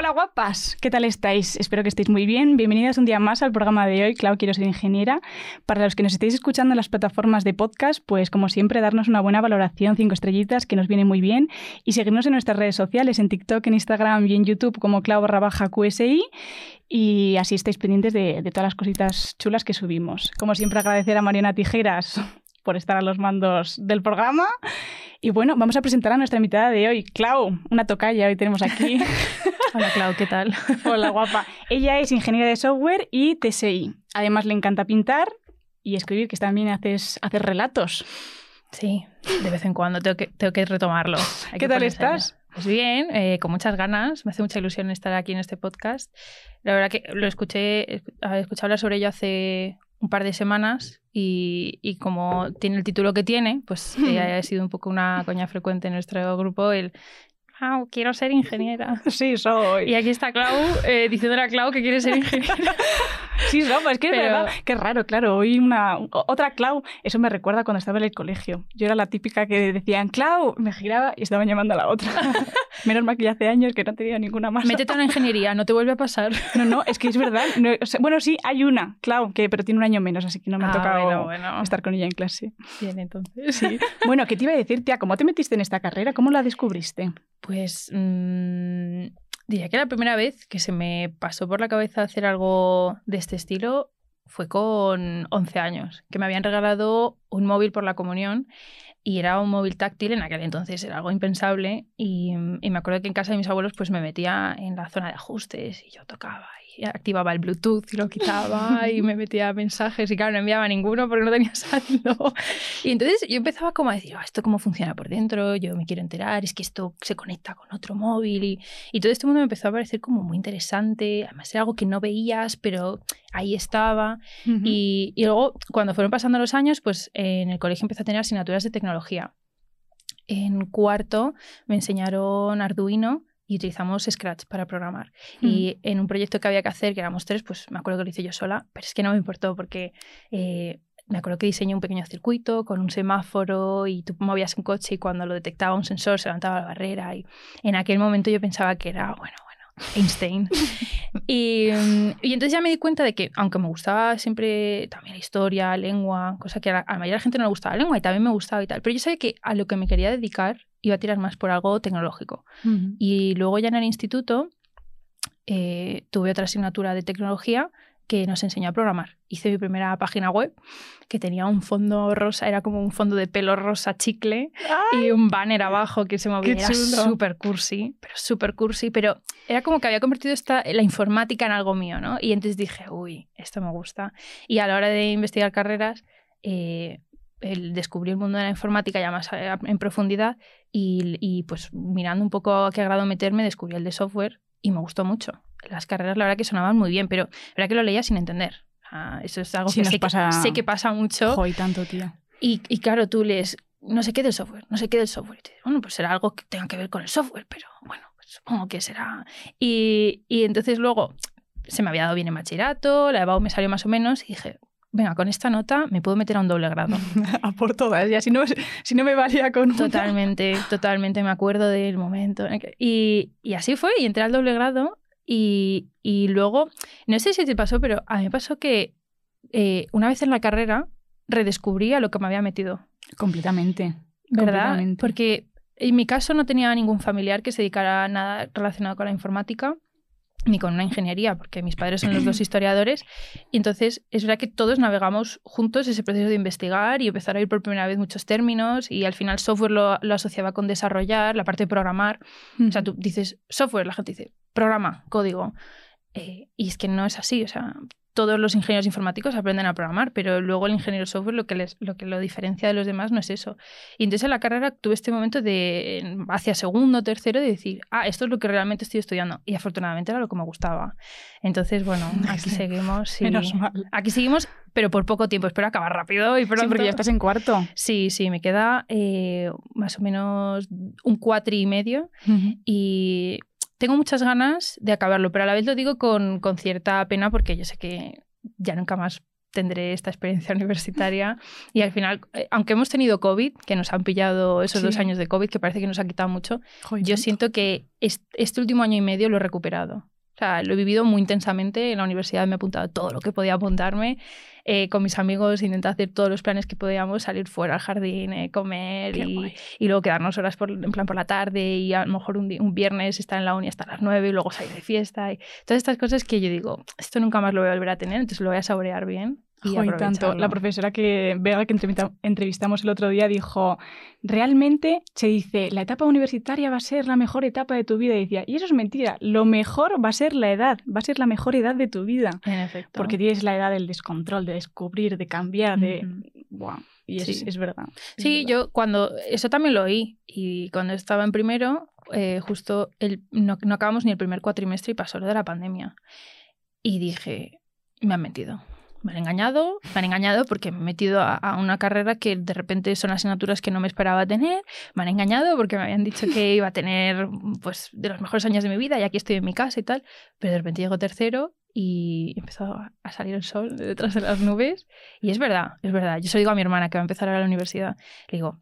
Hola guapas, ¿qué tal estáis? Espero que estéis muy bien. Bienvenidas un día más al programa de hoy, Clau, quiero ser ingeniera. Para los que nos estéis escuchando en las plataformas de podcast, pues como siempre, darnos una buena valoración, cinco estrellitas, que nos viene muy bien, y seguirnos en nuestras redes sociales, en TikTok, en Instagram y en YouTube como Clau barra baja QSI, y así estáis pendientes de, de todas las cositas chulas que subimos. Como siempre, agradecer a Mariana Tijeras por estar a los mandos del programa. Y bueno, vamos a presentar a nuestra invitada de hoy, Clau, una tocaya, hoy tenemos aquí. Hola Clau, ¿qué tal? Hola, guapa. Ella es ingeniera de software y TSI. Además, le encanta pintar y escribir, que también haces, haces relatos. Sí, de vez en cuando tengo que, tengo que retomarlo. Hay ¿Qué que tal estás? Pues bien, eh, con muchas ganas. Me hace mucha ilusión estar aquí en este podcast. La verdad que lo escuché, escuché hablar sobre ello hace un par de semanas y, y como tiene el título que tiene, pues eh, ha sido un poco una coña frecuente en nuestro grupo el "Clau, quiero ser ingeniera. Sí, soy. Y aquí está Clau eh, diciéndole a Clau que quiere ser ingeniera. Sí, no, pues es que es Pero- verdad. Qué raro, claro. Hoy una otra Clau. Eso me recuerda cuando estaba en el colegio. Yo era la típica que decían Clau, me giraba y estaban llamando a la otra. Menos mal que ya hace años que no he tenido ninguna más. Métete una ingeniería, no te vuelve a pasar. No, no, es que es verdad. No, o sea, bueno, sí, hay una, Clau, que, pero tiene un año menos, así que no me ha Ah, tocado bueno, bueno. estar con ella en clase. Bien, entonces. Sí. Bueno, ¿qué te iba a decir, tía? ¿Cómo te metiste en esta carrera? ¿Cómo la descubriste? Pues mm, diría que la primera vez que se me pasó por la cabeza hacer algo de este estilo fue con 11 años, que me habían regalado un móvil por la comunión y era un móvil táctil, en aquel entonces era algo impensable y, me acuerdo que en casa de mis abuelos pues me metía en la zona de ajustes y yo tocaba y activaba el Bluetooth y lo quitaba y me metía mensajes y claro, no enviaba ninguno porque no tenía saldo. Y entonces yo empezaba como a decir, "Ah, ¿esto cómo funciona por dentro? Yo me quiero enterar, es que esto se conecta con otro móvil y, y todo este mundo me empezó a parecer como muy interesante, además era algo que no veías, pero ahí estaba. Y, y luego, cuando fueron pasando los años, pues eh, en el colegio empecé a tener asignaturas de tecnología. En cuarto me enseñaron Arduino y utilizamos Scratch para programar. Y en un proyecto que había que hacer, que éramos tres, pues me acuerdo que lo hice yo sola, pero es que no me importó porque eh, me acuerdo que diseñé un pequeño circuito con un semáforo y tú movías un coche y cuando lo detectaba un sensor se levantaba la barrera y en aquel momento yo pensaba que era, bueno, bueno, Einstein. y, mm, y entonces ya me di cuenta de que, aunque me gustaba siempre también la historia, lengua, cosa que a la, a la mayoría de la gente no le gustaba la lengua y también me gustaba y tal, pero yo sabía que a lo que me quería dedicar iba a tirar más por algo tecnológico. Ujú. Y luego ya en el instituto eh, tuve otra asignatura de tecnología que nos enseñó a programar. Hice mi primera página web que tenía un fondo rosa, era como un fondo de pelo rosa chicle y un banner abajo que se movía. Era súper cursi, pero súper cursi, pero era como que había convertido esta, la informática en algo mío, ¿no? Y entonces dije, uy, esto me gusta. Y a la hora de investigar carreras, eh, el descubrí el mundo de la informática ya más eh, en profundidad y, y, pues mirando un poco a qué grado meterme, descubrí el de software y me gustó mucho. Las carreras la verdad que sonaban muy bien, pero la verdad que lo leía sin entender. Ah, eso es algo Sí, que, sé, pasa- que sé que pasa mucho. Jo, y tanto, tía. Y, y claro, tú lees, no sé qué del software, no sé qué del software. Y te dices, bueno, pues será algo que tenga que ver con el software, pero bueno, pues supongo que será. Y, y entonces luego se me había dado bien en bachillerato, la EBAU me salió más o menos y dije, venga, con esta nota me puedo meter a un doble grado. A por todas, ya. Si no, si no me valía con una. Totalmente, totalmente, me acuerdo del momento. Y, y así fue, y entré al doble grado. Y, y luego, no sé si te pasó, pero a mí me pasó que eh, una vez en la carrera redescubrí a lo que me había metido. Completamente. ¿verdad? Completamente. Porque en mi caso no tenía ningún familiar que se dedicara a nada relacionado con la informática ni con una ingeniería, porque mis padres son los dos historiadores. Y entonces es verdad que todos navegamos juntos ese proceso de investigar y empezar a ir por primera vez muchos términos y al final software lo, lo asociaba con desarrollar, la parte de programar. O sea, tú dices software, la gente dice programa, código. Eh, y es que no es así. O sea, todos los ingenieros informáticos aprenden a programar, pero luego el ingeniero software lo que, les, lo que lo diferencia de los demás no es eso. Y entonces en la carrera tuve este momento de, hacia segundo, tercero, de decir, ah, esto es lo que realmente estoy estudiando. Y afortunadamente era lo que me gustaba. Entonces, bueno, aquí seguimos. Menos mal. Aquí seguimos, pero por poco tiempo. Espero acabar rápido y pronto. Sí, porque ya estás en cuarto. Sí, sí, me queda eh, más o menos un cuatri y medio. Y tengo muchas ganas de acabarlo, pero a la vez lo digo con, con cierta pena porque yo sé que ya nunca más tendré esta experiencia universitaria y al final, eh, aunque hemos tenido COVID, que nos han pillado esos Sí. dos años de COVID, que parece que nos ha quitado mucho, Joder, yo siento que est- este último año y medio lo he recuperado. O sea, lo he vivido muy intensamente. En la universidad me he apuntado todo lo que podía apuntarme. Eh, con mis amigos intenté hacer todos los planes que podíamos, salir fuera al jardín, eh, comer y, y luego quedarnos horas por, en plan por la tarde y a lo mejor un, un viernes estar en la uni hasta las 9 y luego salir de fiesta. Y todas estas cosas que yo digo, esto nunca más lo voy a volver a tener, entonces lo voy a saborear bien. Y Jo, y tanto. La profesora que Vega que entrevista- entrevistamos el otro día dijo, realmente se dice, la etapa universitaria va a ser la mejor etapa de tu vida. Y decía, y eso es mentira, lo mejor va a ser la edad, va a ser la mejor edad de tu vida. En efecto. Porque tienes la edad del descontrol, de descubrir, de cambiar, de... Ujú. Buah, y es, Sí. es verdad. es Sí, verdad. yo cuando, eso también lo oí, y cuando estaba en primero, eh, justo el, no, no acabamos ni el primer cuatrimestre y pasó lo de la pandemia. Y dije, me han mentido. Me han engañado, me han engañado porque me he metido a, a una carrera que de repente son asignaturas que no me esperaba tener, me han engañado porque me habían dicho que iba a tener pues de los mejores años de mi vida y aquí estoy en mi casa y tal, pero de repente llego tercero y empezó a- salir el sol de detrás de las nubes y es verdad, es verdad. Yo se lo digo a mi hermana que va a empezar ahora la universidad, le digo,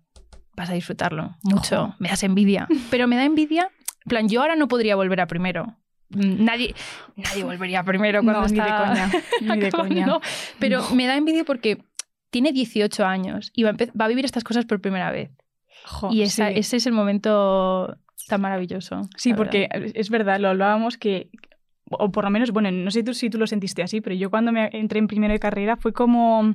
vas a disfrutarlo mucho, Ojo. me das envidia, pero me da envidia, en plan, yo ahora no podría volver a primero. Nadie, nadie volvería primero cuando No, ni de coña, ni de coña. acabando. Pero me da envidia porque tiene 18 años y va a, va a vivir estas cosas por primera vez. Jo, y esa- sí. ese es el momento tan maravilloso. Sí, porque verdad. es verdad, lo hablábamos que, o por lo menos, bueno, no sé tú, si tú lo sentiste así, pero yo cuando me entré en primero de carrera fue como...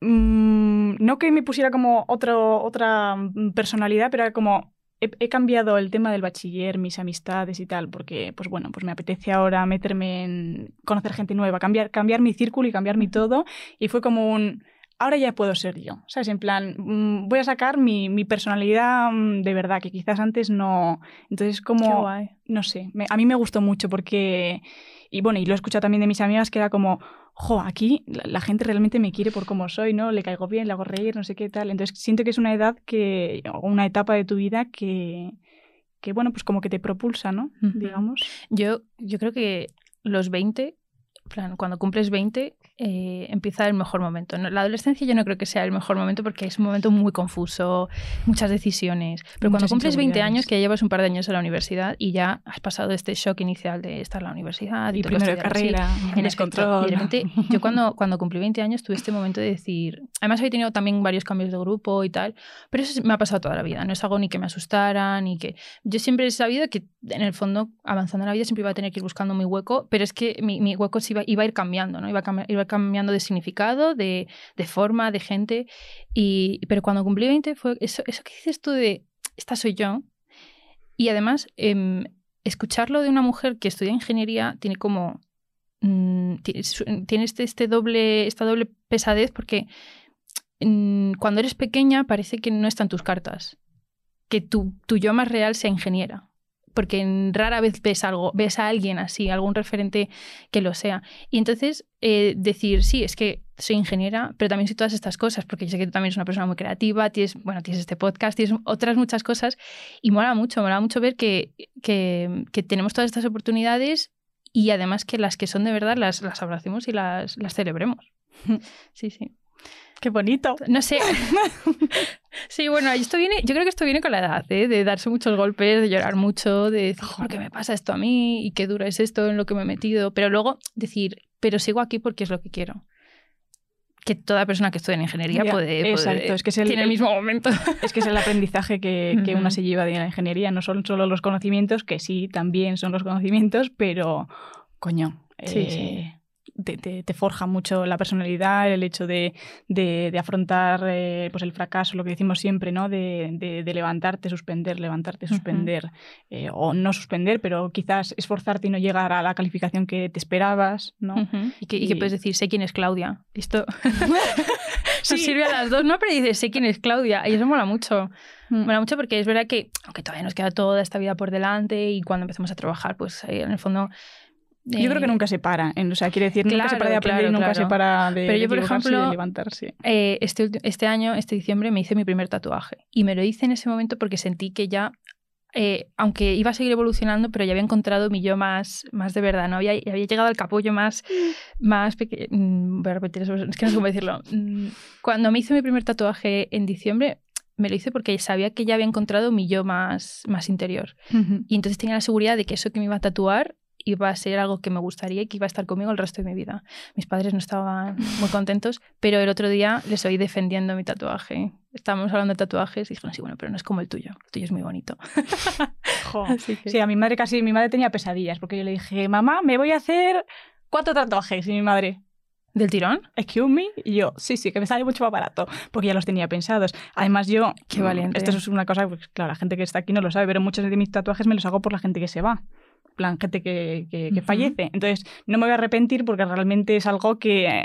mm, no que me pusiera como otra mm, personalidad, pero era como... He, he cambiado el tema del bachiller, mis amistades y tal, porque, pues bueno, pues me apetece ahora meterme en conocer gente nueva, cambiar, cambiar mi círculo y cambiar mi todo. Y fue como un, ahora ya puedo ser yo, ¿sabes? En plan, mm, voy a sacar mi, mi personalidad mm, de verdad, que quizás antes no. Entonces, como, no sé, me- a mí me gustó mucho porque, y bueno, y lo he escuchado también de mis amigas, que era como, jo, aquí la, la gente realmente me quiere por cómo soy, ¿no? Le caigo bien, le hago reír, no sé qué tal. Entonces, siento que es una edad que, o una etapa de tu vida que, que bueno, pues como que te propulsa, ¿no? Digamos. Yo, yo creo que los 20, en plan, cuando cumples 20, eh, empieza el mejor momento. No, La adolescencia yo no creo que sea el mejor momento porque es un momento muy confuso, muchas decisiones. Pero cuando Muchas cumples 20 inseguridades. años, que ya llevas un par de años en la universidad y ya has pasado este shock inicial de estar en la universidad y, Y primero de carrera, en descontrol. efecto, y de repente, yo cuando, cuando cumplí 20 años tuve este momento de decir, además había tenido también varios cambios de grupo y tal, pero eso me ha pasado toda la vida, no es algo ni que me asustara, ni que... Yo siempre he sabido que en el fondo, avanzando en la vida, siempre iba a tener que ir buscando mi hueco, pero es que mi, mi hueco se iba, iba a ir cambiando, ¿no? Iba, a cambi- iba cambiando de significado, de, de forma, de gente, y, pero cuando cumplí 20 fue eso, eso que dices tú de, esta soy yo, y además... em, escucharlo de una mujer que estudia ingeniería tiene como mm, tiene este, este doble esta doble pesadez porque mm, cuando eres pequeña parece que no están tus cartas que tu, tu yo más real sea ingeniera porque rara vez ves algo ves a alguien así algún referente que lo sea. Y entonces eh, decir sí es que soy ingeniera pero también soy todas estas cosas porque yo sé que tú también eres una persona muy creativa tienes bueno tienes este podcast tienes otras muchas cosas y mola mucho mola mucho ver que, que, que tenemos todas estas oportunidades y además que las que son de verdad las, las abracemos y las, las celebremos. Sí sí Qué bonito. no sé. Sí, bueno, esto viene, yo creo que esto viene con la edad, ¿eh? de darse muchos golpes, de llorar mucho, de decir, ¿por qué me pasa esto a mí? ¿Y qué duro es esto en lo que me he metido? Pero luego decir, pero sigo aquí porque es lo que quiero. Que toda persona que estudia en ingeniería Ya, puede, puede- exacto, es que es el- tiene el el- mismo momento. Es que es el aprendizaje que, que una se lleva de la ingeniería. No son solo los conocimientos, que sí, también son los conocimientos, pero, coño, Sí, eh, sí. Te, te- te forja mucho la personalidad, el hecho de, de- de afrontar eh, pues el fracaso, lo que decimos siempre, ¿no? De, levantarte, suspender, levantarte, suspender, eh, o no suspender, pero quizás esforzarte y no llegar a la calificación que te esperabas, ¿no? Y, que, y que Y- puedes decir, sé quién es Claudia. Esto Sí. nos sirve a las dos, ¿no? Pero dices, sé quién es Claudia. Y eso mola mucho. Mm. Mola mucho porque es verdad que, aunque todavía nos queda toda esta vida por delante y cuando empecemos a trabajar, pues eh, en el fondo... Yo creo que eh, nunca se para, o sea, quiere decir, nunca se para de aprender y claro, nunca claro. se para de, Pero yo, por ejemplo, de levantarse. Eh, este, este año, este diciembre, me hice mi primer tatuaje. Y me lo hice en ese momento porque sentí que ya, eh, aunque iba a seguir evolucionando, pero ya había encontrado mi yo más, más de verdad. ¿no? Había, había llegado al capullo más, más pequeño. Voy a repetir eso, es que no sé cómo decirlo. Mm, Cuando me hice mi primer tatuaje en diciembre, me lo hice porque sabía que ya había encontrado mi yo más, más interior. Ujú. Y entonces tenía la seguridad de que eso que me iba a tatuar iba a ser algo que me gustaría y que iba a estar conmigo el resto de mi vida. Mis padres no estaban muy contentos, pero el otro día les oí defendiendo mi tatuaje. Estábamos hablando de tatuajes y dijeron, sí, bueno, pero no es como el tuyo. El tuyo es muy bonito. Jo. Que- Sí, a mi madre casi, mi madre tenía pesadillas, porque yo le dije, mamá, me voy a hacer cuatro tatuajes. Y mi madre, ¿Del tirón? excuse me, y yo, sí, sí, que me sale mucho más barato, porque ya los tenía pensados. Además, yo, Qué valiente. Esto es una cosa, pues, claro, la gente que está aquí no lo sabe, pero muchos de mis tatuajes me los hago por la gente que se va. Plan, gente que, que- que fallece. Entonces, no me voy a arrepentir porque realmente es algo que, eh,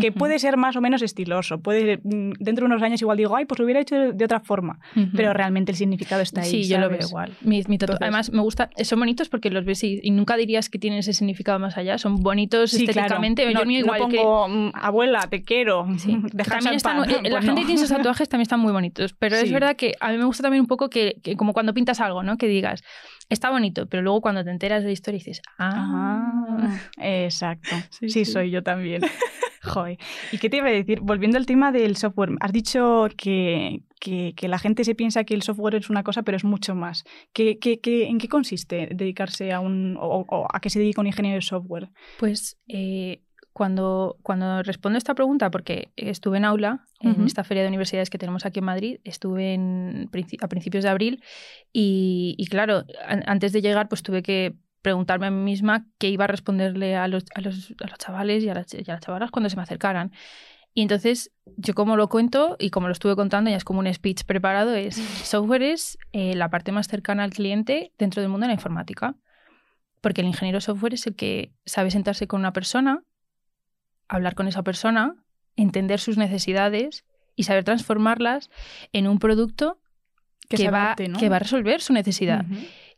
que puede ser más o menos estiloso. Puede, mm, dentro de unos años igual digo, ay, pues lo hubiera hecho de, otra forma. Pero realmente el significado está ahí. Sí, yo lo veo igual. Mi, mi Entonces- Además, me gusta, son bonitos porque los ves y, y nunca dirías que tienen ese significado más allá. Son bonitos Sí, claro. estéticamente. No, yo mío no igual que- pongo, mm, abuela, te quiero. Sí. También están, paz. eh, la Pues gente no. que tiene esos tatuajes también están muy bonitos, pero es verdad que a mí me gusta también un poco que, que como cuando pintas algo, ¿no? Que digas, está bonito, pero luego cuando te enteras de la historia dices, ah, Ah, exacto. Sí, Sí, sí. soy yo también. Joder. ¿Y qué te iba a decir? Volviendo al tema del software, has dicho que, que- que la gente se piensa que el software es una cosa, pero es mucho más. ¿Qué, qué- qué- en qué consiste dedicarse a un. o, o a qué se dedica un ingeniero de software? Pues eh, cuando, cuando respondo esta pregunta, porque estuve en aula, en Ujú. esta feria de universidades que tenemos aquí en Madrid, estuve en, a principios de abril y, y claro, an- antes de llegar pues tuve que preguntarme a mí misma qué iba a responderle a los, a los, a los chavales y a, las, y a las chavalas cuando se me acercaran. Y entonces, yo como lo cuento y como lo estuve contando, ya es como un speech preparado, es software es eh, la parte más cercana al cliente dentro del mundo de la informática. Porque el ingeniero software es el que sabe sentarse con una persona, hablar con esa persona, entender sus necesidades y saber transformarlas en un producto Que va, que va a resolver su necesidad.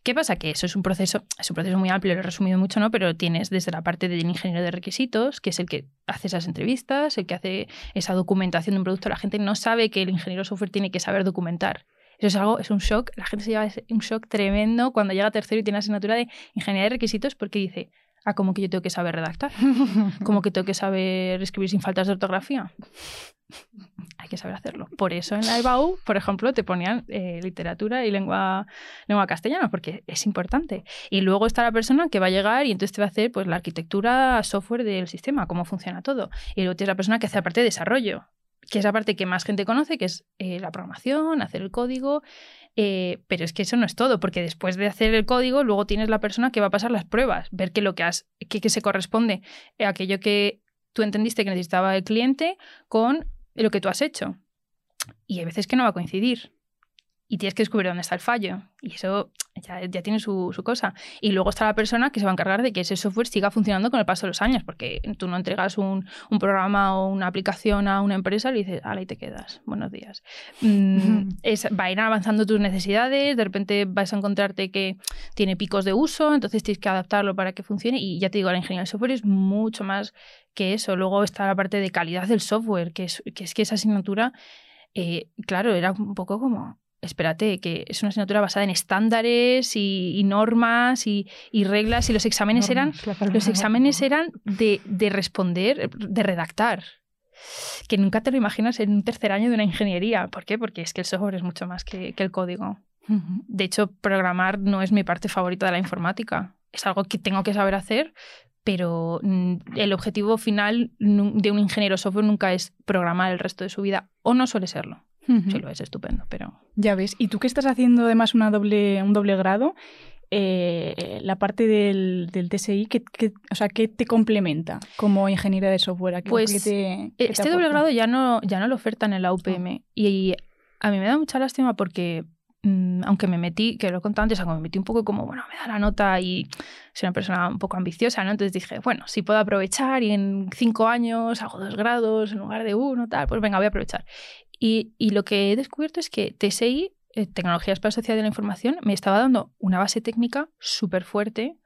¿Qué pasa? Que eso es un proceso, es un proceso muy amplio, lo he resumido mucho, ¿no? Pero tienes desde la parte del ingeniero de requisitos, que es el que hace esas entrevistas, el que hace esa documentación de un producto. La gente no sabe que el ingeniero software tiene que saber documentar. Eso es algo, es un shock. La gente se lleva un shock tremendo cuando llega a tercero y tiene asignatura de ingeniería de requisitos porque dice, ah, como que yo tengo que saber redactar, como que tengo que saber escribir sin faltas de ortografía. Hay que saber hacerlo. Por eso en la EBAU, por ejemplo, te ponían eh, literatura y lengua, lengua castellana, porque es importante. Y luego está la persona que va a llegar y entonces te va a hacer pues, la arquitectura software del sistema, cómo funciona todo. Y luego tienes la persona que hace la parte de desarrollo, que es la parte que más gente conoce, que es eh, la programación, hacer el código. Eh, pero es que eso no es todo, porque después de hacer el código, luego tienes la persona que va a pasar las pruebas, ver que lo que has, que, que se corresponde a aquello que tú entendiste que necesitaba el cliente con lo que tú has hecho. Y hay veces que no va a coincidir. Y tienes que descubrir dónde está el fallo. Y eso ya, ya tiene su, su cosa. Y luego está la persona que se va a encargar de que ese software siga funcionando con el paso de los años. Porque tú no entregas un, un programa o una aplicación a una empresa y le dices, ala, ahí te quedas. Buenos días. Mm, es- va a ir avanzando tus necesidades. De repente vas a encontrarte que tiene picos de uso. Entonces tienes que adaptarlo para que funcione. Y ya te digo, la ingeniería del software es mucho más que eso. Luego está la parte de calidad del software, que es que, es que esa asignatura, eh, claro, era un poco como, espérate, que es una asignatura basada en estándares y, y normas y, y reglas y los exámenes eran, Normas, los exámenes eran de, de responder, de redactar. Que nunca te lo imaginas en un tercer año de una ingeniería. ¿Por qué? Porque es que el software es mucho más que, que el código. De hecho, programar no es mi parte favorita de la informática. Es algo que tengo que saber hacer, pero mm, el objetivo final de un ingeniero software nunca es programar el resto de su vida, o no suele serlo. Ujú. Si lo es, estupendo, pero... Ya ves. Y tú que estás haciendo además una doble, un doble grado, eh, la parte del, del TSI, ¿qué, qué- o sea, ¿qué te complementa como ingeniera de software? ¿A qué- Pues, te- te Este doble grado ya no, ya no lo ofertan en la UPM. Y a mí me da mucha lástima porque, mm, aunque me metí, que lo he contado antes, aunque me metí un poco como, bueno, me da la nota y soy una persona un poco ambiciosa, ¿no? Entonces dije, bueno, si puedo aprovechar y en cinco años hago dos grados en lugar de uno, tal, pues venga, voy a aprovechar. Y, lo que he descubierto es que TSI, eh, Tecnologías para la Sociedad de la Información, me estaba dando una base técnica súper fuerte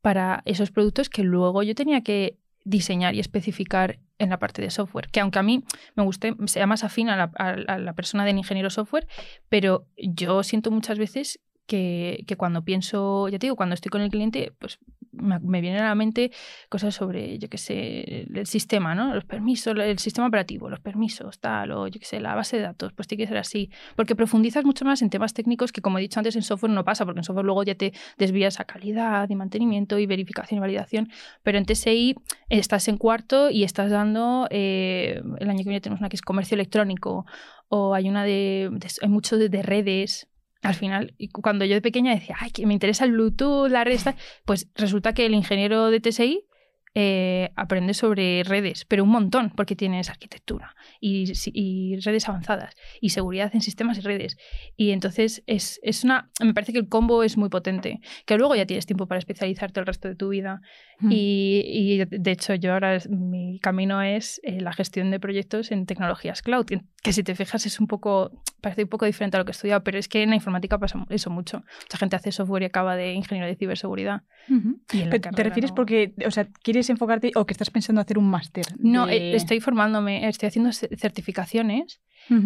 para esos productos que luego yo tenía que diseñar y especificar en la parte de software. Que aunque a mí me guste, sea más afín a la, a la persona del ingeniero software, pero yo siento muchas veces que, que cuando pienso, ya te digo, cuando estoy con el cliente, pues me, vienen a la mente cosas sobre, yo qué sé, el sistema, ¿no? Los permisos, el sistema operativo, los permisos, tal, o yo qué sé, la base de datos, pues tiene que ser así. Porque profundizas mucho más en temas técnicos que, como he dicho antes, en software no pasa, porque en software luego ya te desvías a calidad y mantenimiento y verificación y validación. Pero en TSI estás en cuarto y estás dando, eh, el año que viene tenemos una que es comercio electrónico, o hay una de, de- hay mucho de redes. Al final, cuando yo de pequeña decía, ay, que me interesa el Bluetooth, la red, tal", pues resulta que el ingeniero de TSI eh, aprende sobre redes, pero un montón, porque tienes arquitectura y, redes avanzadas y seguridad en sistemas y redes. Y entonces es, es una. Me parece que el combo es muy potente, que luego ya tienes tiempo para especializarte el resto de tu vida. Mm. Y, y, de hecho, yo ahora es- mi camino es eh, la gestión de proyectos en tecnologías cloud, que, si te fijas es un poco, parece un poco diferente a lo que he estudiado, pero es que en la informática pasa eso mucho. Mucha gente hace software y acaba de ingeniero de ciberseguridad. Y Pero ¿Te refieres no. porque, o sea, quieres enfocarte o que estás pensando hacer un máster? No, de- eh, estoy formándome, estoy haciendo ce- certificaciones,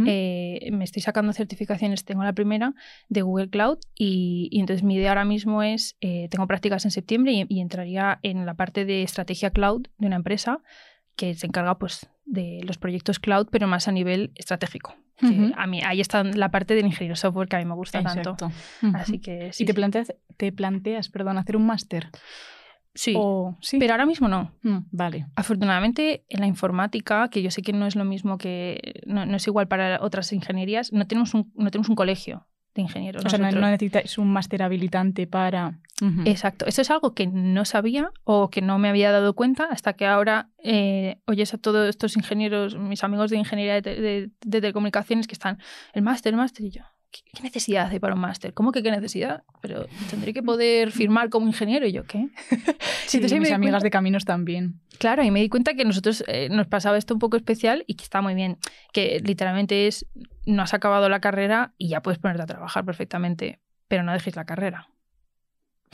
eh, me estoy sacando certificaciones, tengo la primera de Google Cloud y, y entonces mi idea ahora mismo es, eh, tengo prácticas en septiembre y, y entraría en la parte de estrategia cloud de una empresa que se encarga pues de los proyectos cloud, pero más a nivel estratégico. Que Ujú. a mí, ahí está la parte del ingeniero software que a mí me gusta tanto. Ujú. Así que sí. ¿Y te planteas, te planteas, perdón, hacer un máster? Sí, O- sí. pero ahora mismo no. Mm, vale. Afortunadamente, en la informática, que yo sé que no es lo mismo que. no, no es igual para otras ingenierías, no tenemos un, no tenemos un colegio de ingenieros. O sea, no, necesitáis un máster habilitante para... Exacto. Eso es algo que no sabía o que no me había dado cuenta hasta que ahora eh, oyes a todos estos ingenieros, mis amigos de ingeniería de- de telecomunicaciones que están, el máster, el máster, y yo. ¿Qué, necesidad hay para un máster? ¿Cómo que qué necesidad? Pero tendré que poder firmar como ingeniero y yo, ¿qué? Sí, entonces mis amigas cuenta- de caminos también. Claro, y me di cuenta que nosotros eh, nos pasaba esto un poco especial y que está muy bien, que literalmente es, no has acabado la carrera y ya puedes ponerte a trabajar perfectamente, pero no dejes la carrera.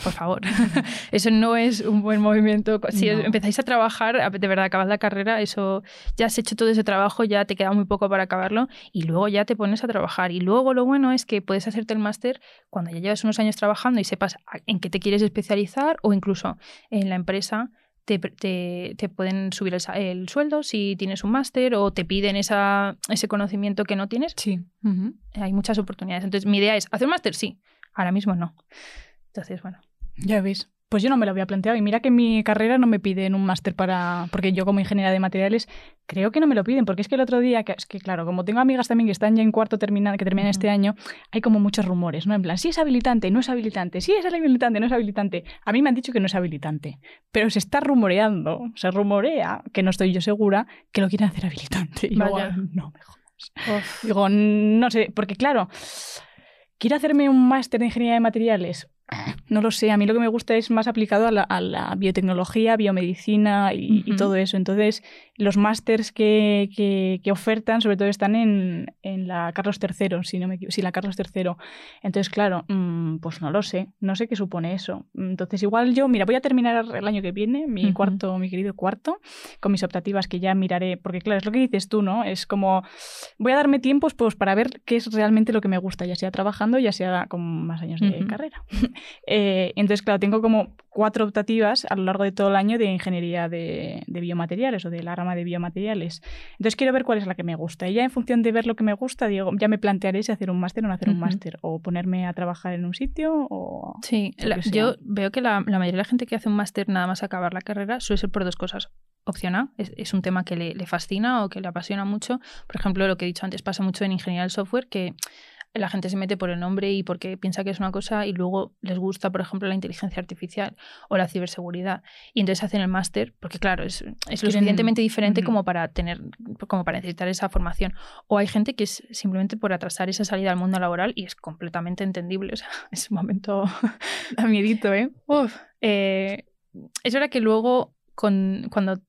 Por favor, eso no es un buen movimiento. Si No. empezáis a trabajar, de verdad, acabas la carrera, eso ya has hecho todo ese trabajo, ya te queda muy poco para acabarlo y luego ya te pones a trabajar. Y luego lo bueno es que puedes hacerte el máster cuando ya llevas unos años trabajando y sepas en qué te quieres especializar o incluso en la empresa te, te- te pueden subir el, el sueldo si tienes un máster o te piden esa, ese conocimiento que no tienes. Sí. Hay muchas oportunidades. Entonces, mi idea es, ¿hacer un máster? Sí. Ahora mismo no. Entonces, bueno. Ya ves. Pues yo no me lo había planteado. Y mira que en mi carrera no me piden un máster para. Porque yo, como ingeniera de materiales, creo que no me lo piden. Porque es que el otro día, que, es que claro, como tengo amigas también que están ya en cuarto terminal, que terminan este año, hay como muchos rumores, ¿no? En plan, si es habilitante, no es habilitante, si es habilitante, no es habilitante. A mí me han dicho que no es habilitante. Pero se está rumoreando, se rumorea, que no estoy yo segura, que lo quieren hacer habilitante. Y Vaya. "Ah, no me jodas. Digo, no sé, porque claro, quiero hacerme un máster de ingeniería de materiales. No lo sé, a mí lo que me gusta es más aplicado a la, a la biotecnología, biomedicina y, todo eso. Entonces, los másters que, que- que ofertan, sobre todo, están en, en la Carlos III, si no me equivoco. Sí, la Carlos III. Entonces, claro, mm, pues no lo sé, no sé qué supone eso. Entonces, igual yo, mira, voy a terminar el año que viene, mi cuarto, mi querido cuarto, con mis optativas que ya miraré, porque claro, es lo que dices tú, ¿no? Es como, voy a darme tiempos pues, para ver qué es realmente lo que me gusta, ya sea trabajando, ya sea con más años de carrera. Eh, entonces, claro, tengo como cuatro optativas a lo largo de todo el año de ingeniería de, de biomateriales o de la rama de biomateriales. Entonces, quiero ver cuál es la que me gusta. Y ya en función de ver lo que me gusta, digo, ya me plantearé si hacer un máster o no hacer un Ujú. máster, o ponerme a trabajar en un sitio o... Sí, la- yo veo que la, la mayoría de la gente que hace un máster nada más acabar la carrera suele ser por dos cosas. Opción A, es, es un tema que le, le fascina o que le apasiona mucho. Por ejemplo, lo que he dicho antes pasa mucho en ingeniería del software, que la gente se mete por el nombre y porque piensa que es una cosa y luego les gusta, por ejemplo, la inteligencia artificial o la ciberseguridad. Y entonces hacen el máster, porque claro, es, es lo suficientemente diferente como para tener, como para necesitar esa formación. O hay gente que es simplemente por atrasar esa salida al mundo laboral y es completamente entendible. O sea, es un momento da miedito, ¿eh? Uf. eh es verdad que luego cuando,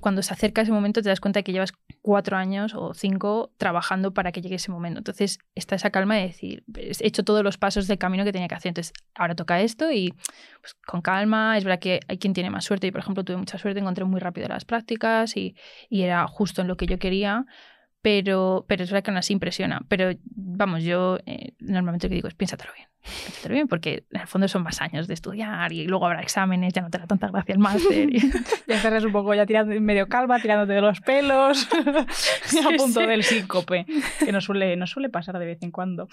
cuando se acerca ese momento te das cuenta de que llevas cuatro años o cinco trabajando para que llegue ese momento. Entonces está esa calma de decir, he hecho todos los pasos del camino que tenía que hacer. Entonces ahora toca esto y pues, con calma. Es verdad que hay quien tiene más suerte. y por ejemplo, tuve mucha suerte, encontré muy rápido las prácticas y, y era justo en lo que yo quería pero, pero es verdad que aún así impresiona. Pero vamos, yo eh, normalmente lo que digo es piénsatelo bien. Piénsatelo bien, porque en el fondo son más años de estudiar y luego habrá exámenes, ya no te da tanta gracia el máster. Y... ya estarás un poco ya tirando medio calva, tirándote de los pelos, sí, a punto sí. del síncope, que nos suele, nos suele pasar de vez en cuando.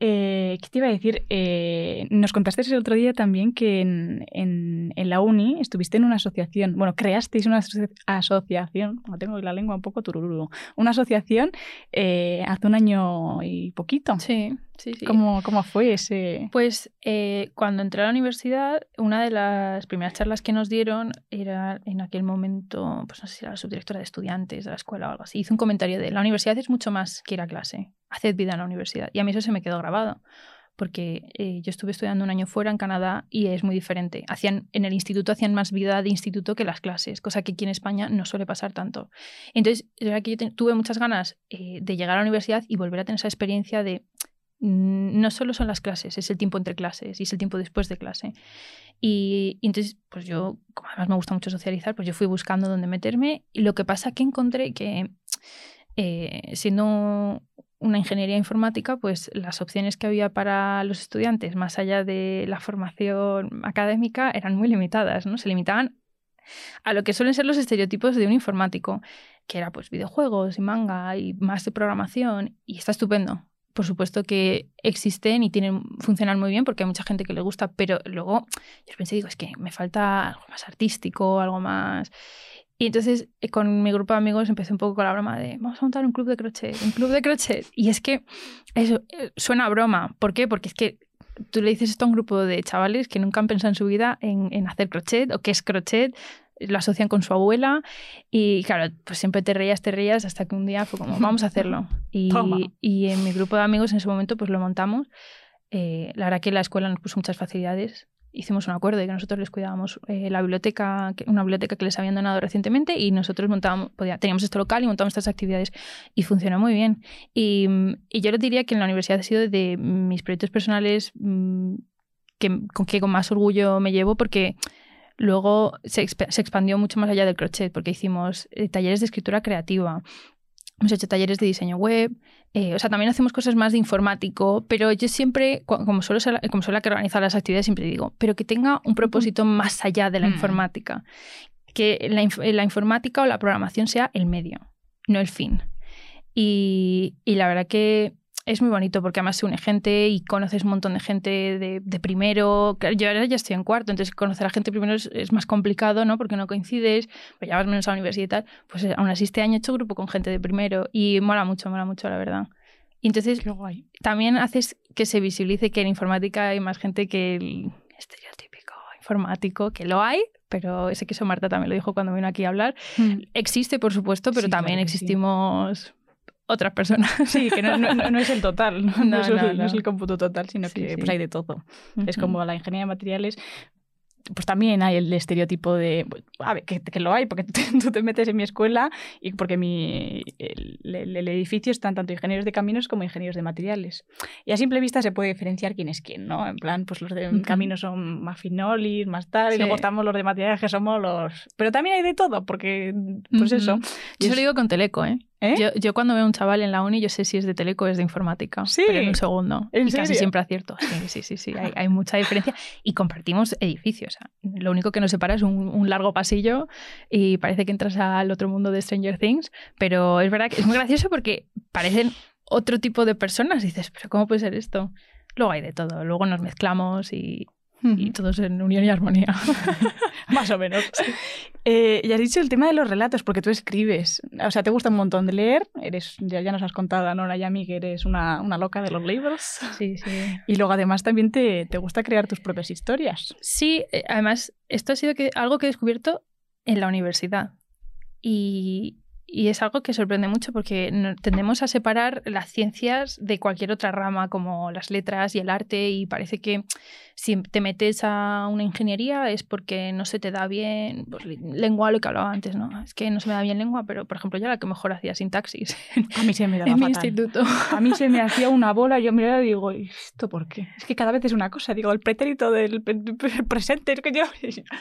Eh, ¿Qué te iba a decir? Eh, nos contaste el otro día también que en, en, en, la uni estuviste en una asociación, bueno, creasteis una asociación, no tengo la lengua un poco tururú, una asociación eh, hace un año y poquito. Sí, sí, sí. ¿Cómo, cómo fue ese...? Pues eh, cuando entré a la universidad, una de las primeras charlas que nos dieron era en aquel momento, pues no sé si era la subdirectora de estudiantes de la escuela o algo así, hizo un comentario de la universidad es mucho más que ir a clase, haced vida en la universidad. Y a mí eso se me quedó grabado porque eh, yo estuve estudiando un año fuera en Canadá y es muy diferente. Hacían, en el instituto hacían más vida de instituto que las clases, cosa que aquí en España no suele pasar tanto. Entonces, es verdad que yo tuve muchas ganas eh, de llegar a la universidad y volver a tener esa experiencia de no solo son las clases, es el tiempo entre clases y es el tiempo después de clase. Y, entonces, pues yo, como además me gusta mucho socializar, pues yo fui buscando dónde meterme y lo que pasa que encontré que eh, siendo una ingeniería informática, pues las opciones que había para los estudiantes, más allá de la formación académica, eran muy limitadas, ¿no? Se limitaban a lo que suelen ser los estereotipos de un informático, que era pues videojuegos y manga y más de programación, y está estupendo. Por supuesto que existen y tienen, funcionan muy bien porque hay mucha gente que le gusta, pero luego yo pensé, digo, es que me falta algo más artístico, algo más... Y entonces eh, con mi grupo de amigos empecé un poco con la broma de vamos a montar un club de crochet, un club de crochet. Y es que eso eh, suena a broma. ¿Por qué? Porque es que tú le dices esto a un grupo de chavales que nunca han pensado en su vida en, en hacer crochet o qué es crochet, lo asocian con su abuela y claro, pues siempre te reías, te reías hasta que un día fue como, vamos a hacerlo. Y, y en mi grupo de amigos en ese momento pues lo montamos. Eh, la verdad que la escuela nos puso muchas facilidades hicimos un acuerdo de que nosotros les cuidábamos eh, la biblioteca, una biblioteca que les habían donado recientemente y nosotros montábamos, podía, teníamos este local y montábamos estas actividades y funcionó muy bien. Y, y, yo les diría que en la universidad ha sido de mis proyectos personales mmm, que, con que con más orgullo me llevo porque luego se, se, expandió mucho más allá del crochet porque hicimos eh, talleres de escritura creativa, Hemos hecho talleres de diseño web, eh, o sea, también hacemos cosas más de informático, pero yo siempre, como suelo ser, como suelo que organizar las actividades, siempre digo, pero que tenga un propósito más allá de la mm. informática. Que la, la, informática o la programación sea el medio, no el fin. Y, y la verdad que es muy bonito porque además se une gente y conoces un montón de gente de, de, primero. Yo ahora ya estoy en cuarto, entonces conocer a gente primero es, es, más complicado, ¿no? Porque no coincides, pues ya vas menos a la universidad y tal. Pues aún así este año he hecho grupo con gente de primero y mola mucho, mola mucho, la verdad. Y entonces también haces que se visibilice que en informática hay más gente que el estereotípico informático, que lo hay, pero ese que eso Marta también lo dijo cuando vino aquí a hablar. Mm. Existe, por supuesto, pero sí, también claro existimos... Sí otras personas. Sí, que no, no, no es el total, no, no, es, el, no, es el cómputo total, sino sí, que sí. Pues hay de todo. Uh -huh. Es como la ingeniería de materiales, pues también hay el estereotipo de, a ver, que, que lo hay, porque tú te metes en mi escuela y porque mi, el, el, el, edificio están tanto ingenieros de caminos como ingenieros de materiales. Y a simple vista se puede diferenciar quién es quién, ¿no? En plan, pues los de caminos son más finolis, más tal, sí. y luego estamos los de materiales que somos los... Pero también hay de todo, porque, pues uh -huh. eso. Yo es... lo digo con Teleco, ¿eh? ¿Eh? Yo, yo, cuando veo a un chaval en la uni, yo sé si es de teleco o es de informática. Sí. Pero en un segundo. ¿En y serio? casi siempre acierto. Sí, sí, sí. sí. Hay, hay, mucha diferencia. Y compartimos edificios. Lo único que nos separa es un, un, largo pasillo y parece que entras al otro mundo de Stranger Things. Pero es verdad que es muy gracioso porque parecen otro tipo de personas. Y dices, ¿pero cómo puede ser esto? Luego hay de todo. Luego nos mezclamos y, y todos en unión y armonía. Más o menos. Eh, y has dicho el tema de los relatos, porque tú escribes. O sea, te gusta un montón de leer. Eres, ya, ya nos has contado, Nora y a mí, que eres una, una loca de los libros. Sí, sí. Y luego además también te, te gusta crear tus propias historias. Sí, eh, además, esto ha sido que, algo que he descubierto en la universidad. Y, y es algo que sorprende mucho porque tendemos a separar las ciencias de cualquier otra rama como las letras y el arte y parece que si te metes a una ingeniería es porque no se te da bien pues, lengua, lo que hablaba antes, ¿no? Es que no se me da bien lengua, pero por ejemplo yo era la que mejor hacía sintaxis A mí se me daba en mi instituto. A mí se me hacía una bola, yo miraba y digo, ¿y ¿esto por qué? Es que cada vez es una cosa, digo, el pretérito del pre- pre- presente, es que yo...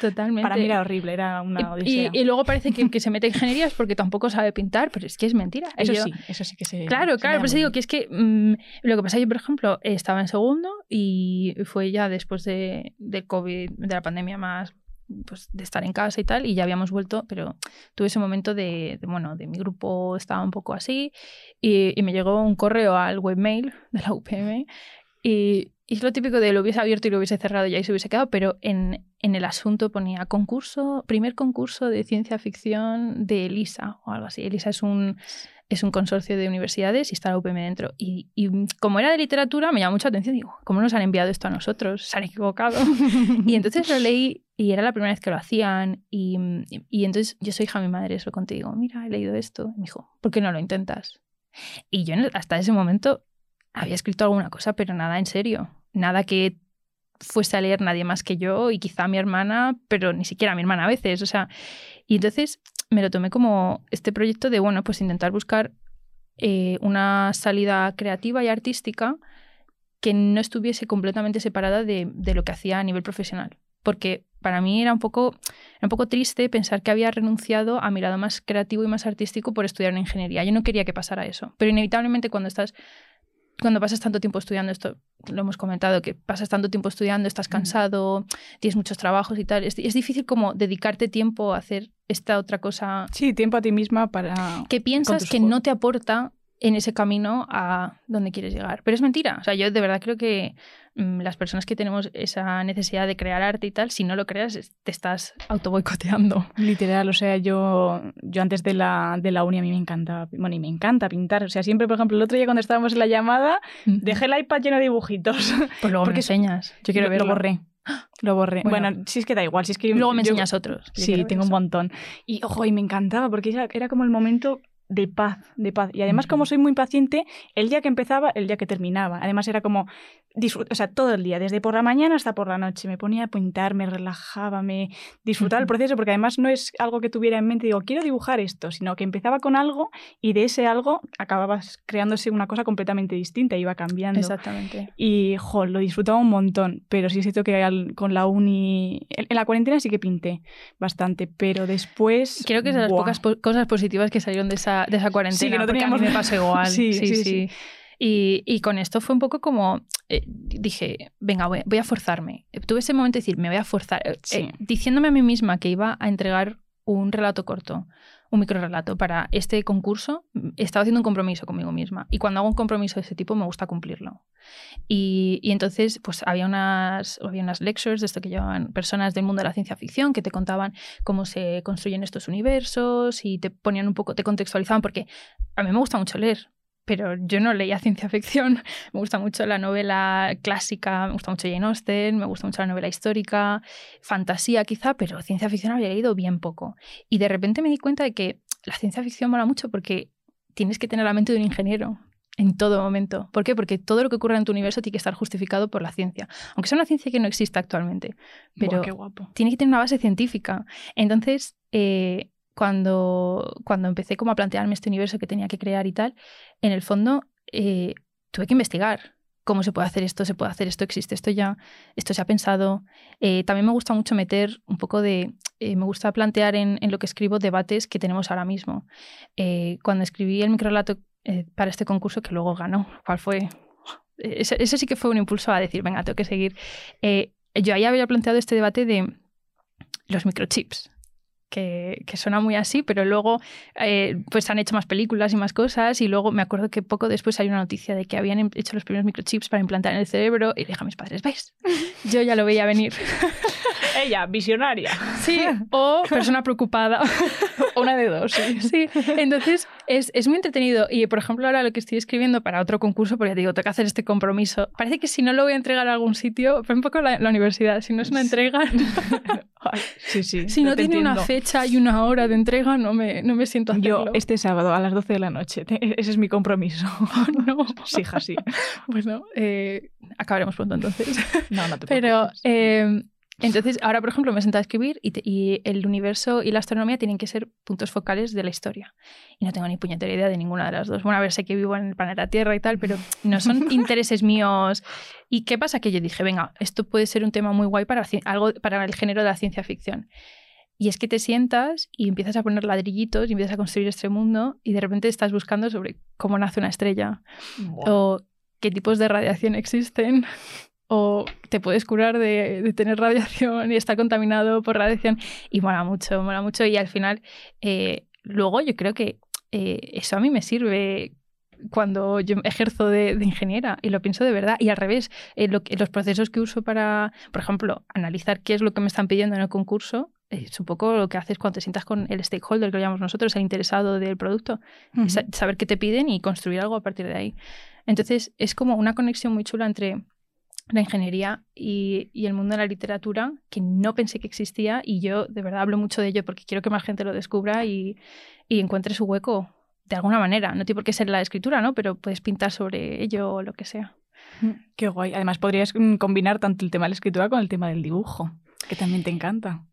Totalmente. Para mí era horrible, era una y, odisea. y luego parece que, que se mete en ingenierías porque tampoco sabe pintar, pero es que es mentira. Eso yo- sí, eso sí que se... Claro, se claro, por eso digo que es que mm, lo que pasa, yo por ejemplo estaba en segundo y fue ya después de, de COVID, de la pandemia más, pues de estar en casa y tal, y ya habíamos vuelto, pero tuve ese momento de, de, bueno, de mi grupo estaba un poco así y, y me llegó un correo al webmail de la UPM y, y es lo típico de lo hubiese abierto y lo hubiese cerrado y ahí se hubiese quedado, pero en, en el asunto ponía concurso, primer concurso de ciencia ficción de ELISA o algo así. ELISA es un, es un consorcio de universidades y está la UPM dentro. Y, y como era de literatura, me llamó mucha atención. Digo, ¿cómo nos han enviado esto a nosotros? Se han equivocado. y entonces lo leí y era la primera vez que lo hacían. Y, y- y entonces yo soy hija de mi madre, eso contigo. Mira, he leído esto. Y me dijo, ¿por qué no lo intentas? Y yo hasta ese momento había escrito alguna cosa, pero nada en serio. Nada que fuese a leer nadie más que yo y quizá mi hermana, pero ni siquiera mi hermana a veces. O sea, y entonces me lo tomé como este proyecto de, bueno, pues intentar buscar eh, una salida creativa y artística que no estuviese completamente separada de, de lo que hacía a nivel profesional. Porque para mí era un, poco, era un poco triste pensar que había renunciado a mi lado más creativo y más artístico por estudiar una ingeniería. Yo no quería que pasara eso. Pero inevitablemente cuando estás cuando pasas tanto tiempo estudiando, esto lo hemos comentado, que pasas tanto tiempo estudiando, estás cansado, tienes muchos trabajos y tal, es, es difícil como dedicarte tiempo a hacer esta otra cosa Sí, tiempo a ti misma para... que piensas que no te aporta en ese camino a donde quieres llegar. Pero es mentira. O sea, yo de verdad creo que las personas que tenemos esa necesidad de crear arte y tal, si no lo creas, te estás autoboicoteando. Literal, o sea, yo, yo antes de la, de la uni a mí me encanta, bueno, y me encanta pintar. O sea, siempre, por ejemplo, el otro día cuando estábamos en la llamada, dejé el iPad lleno de dibujitos. Pues luego porque me enseñas. Yo quiero lo, verlo. lo borré. Lo borré. Bueno. Bueno, si es que da igual, si es que luego me yo- enseñas otros. Sí, tengo un montón. Y ojo, y me encantaba porque era, era como el momento de paz, de paz. Y además, como soy muy impaciente, el día que empezaba, el día que terminaba. Además, era como o sea, todo el día, desde por la mañana hasta por la noche. Me ponía a pintar, me relajaba, me disfrutaba el proceso, porque además no es algo que tuviera en mente, digo, quiero dibujar esto, sino que empezaba con algo y de ese algo acababas creándose una cosa completamente distinta, iba cambiando. Exactamente. Y, jo, lo disfrutaba un montón, pero sí es cierto que al- con la uni... En, en la cuarentena sí que pinté bastante, pero después... Creo que es de las buah. pocas po- cosas positivas que salieron de esa, de esa cuarentena. Sí, que no porque teníamos- a mí me pasó igual. Sí, sí, sí, sí. sí. Y, y con esto fue un poco como, eh, dije, venga, voy, voy a forzarme. Tuve ese momento de decir, me voy a forzar, eh, Sí. eh, diciéndome a mí misma que iba a entregar un relato corto, un microrelato para este concurso, mm, estaba haciendo un compromiso conmigo misma. Y cuando hago un compromiso de ese tipo, me gusta cumplirlo. Y, y entonces, pues había unas, había unas lectures de esto que llevaban personas del mundo de la ciencia ficción que te contaban cómo se construyen estos universos y te ponían un poco, te contextualizaban, porque a mí me gusta mucho leer, pero yo no leía ciencia ficción. Me gusta mucho la novela clásica, me gusta mucho Jane Austen, me gusta mucho la novela histórica, fantasía quizá, pero ciencia ficción había leído bien poco. Y de repente me di cuenta de que la ciencia ficción mola mucho porque tienes que tener la mente de un ingeniero en todo momento. ¿Por qué? Porque todo lo que ocurre en tu universo tiene que estar justificado por la ciencia. Aunque sea una ciencia que no exista actualmente. Buah, Pero qué guapo. tiene que tener una base científica. Entonces, eh, cuando, cuando empecé como a plantearme este universo que tenía que crear y tal, en el fondo eh, tuve que investigar cómo se puede hacer esto, se puede hacer esto, existe esto ya, esto se ha pensado. Eh, también me gusta mucho meter un poco de, eh, me gusta plantear en, en lo que escribo debates que tenemos ahora mismo. Eh, cuando escribí el microrelato eh, para este concurso, que luego ganó, ¿cuál fue? Eso, eso sí que fue un impulso a decir, venga, tengo que seguir. Eh, yo ahí había planteado este debate de los microchips que, que suena muy así, pero luego eh, pues han hecho más películas y más cosas y luego me acuerdo que poco después hay una noticia de que habían em- hecho los primeros microchips para implantar en el cerebro y dije a mis padres, ¿ves? Yo ya lo veía venir. Ella, visionaria. Sí, o persona preocupada. Una de dos, sí. Sí, entonces es, es muy entretenido. Y por ejemplo, ahora lo que estoy escribiendo para otro concurso, porque digo, tengo que hacer este compromiso. Parece que si no lo voy a entregar a algún sitio, fue un poco la, la universidad, si no es una entrega, Ay, sí, sí. si no te tiene una entiendo. fecha y una hora de entrega, no me, no me siento hacerlo. Yo este sábado a las 12 de la noche, te- ese es mi compromiso. no. Sí, hija, sí. Bueno, eh, acabaremos pronto entonces. No, no te Pero preocupes. eh, entonces, ahora por ejemplo me he sentado a escribir y, te- y el universo y la astronomía tienen que ser puntos focales de la historia. Y no tengo ni puñetera idea de ninguna de las dos. Bueno, a ver, sé que vivo en el planeta Tierra y tal, pero no son intereses míos. ¿Y qué pasa? Que yo dije, venga, esto puede ser un tema muy guay para, algo, para el género de la ciencia ficción. Y es que te sientas y empiezas a poner ladrillitos y empiezas a construir este mundo y de repente estás buscando sobre cómo nace una estrella Buah. o qué tipos de radiación existen, o te puedes curar de, de tener radiación y estar contaminado por radiación. Y mola mucho, mola mucho. Y al final, eh, luego yo creo que eh, eso a mí me sirve cuando yo ejerzo de, de ingeniera y lo pienso de verdad. Y al revés, eh, lo los procesos que uso para, por ejemplo, analizar qué es lo que me están pidiendo en el concurso, eh, es un poco lo que haces cuando te sientas con el stakeholder, que lo llamamos nosotros, el interesado del producto saber qué te piden y construir algo a partir de ahí. Entonces, es como una conexión muy chula entre la ingeniería y, y el mundo de la literatura que no pensé que existía y yo de verdad hablo mucho de ello porque quiero que más gente lo descubra y, y encuentre su hueco de alguna manera. No tiene por qué ser la escritura, ¿no? Pero puedes pintar sobre ello o lo que sea. Qué guay. Además, podrías mm, combinar tanto el tema de la escritura con el tema del dibujo, que también te encanta.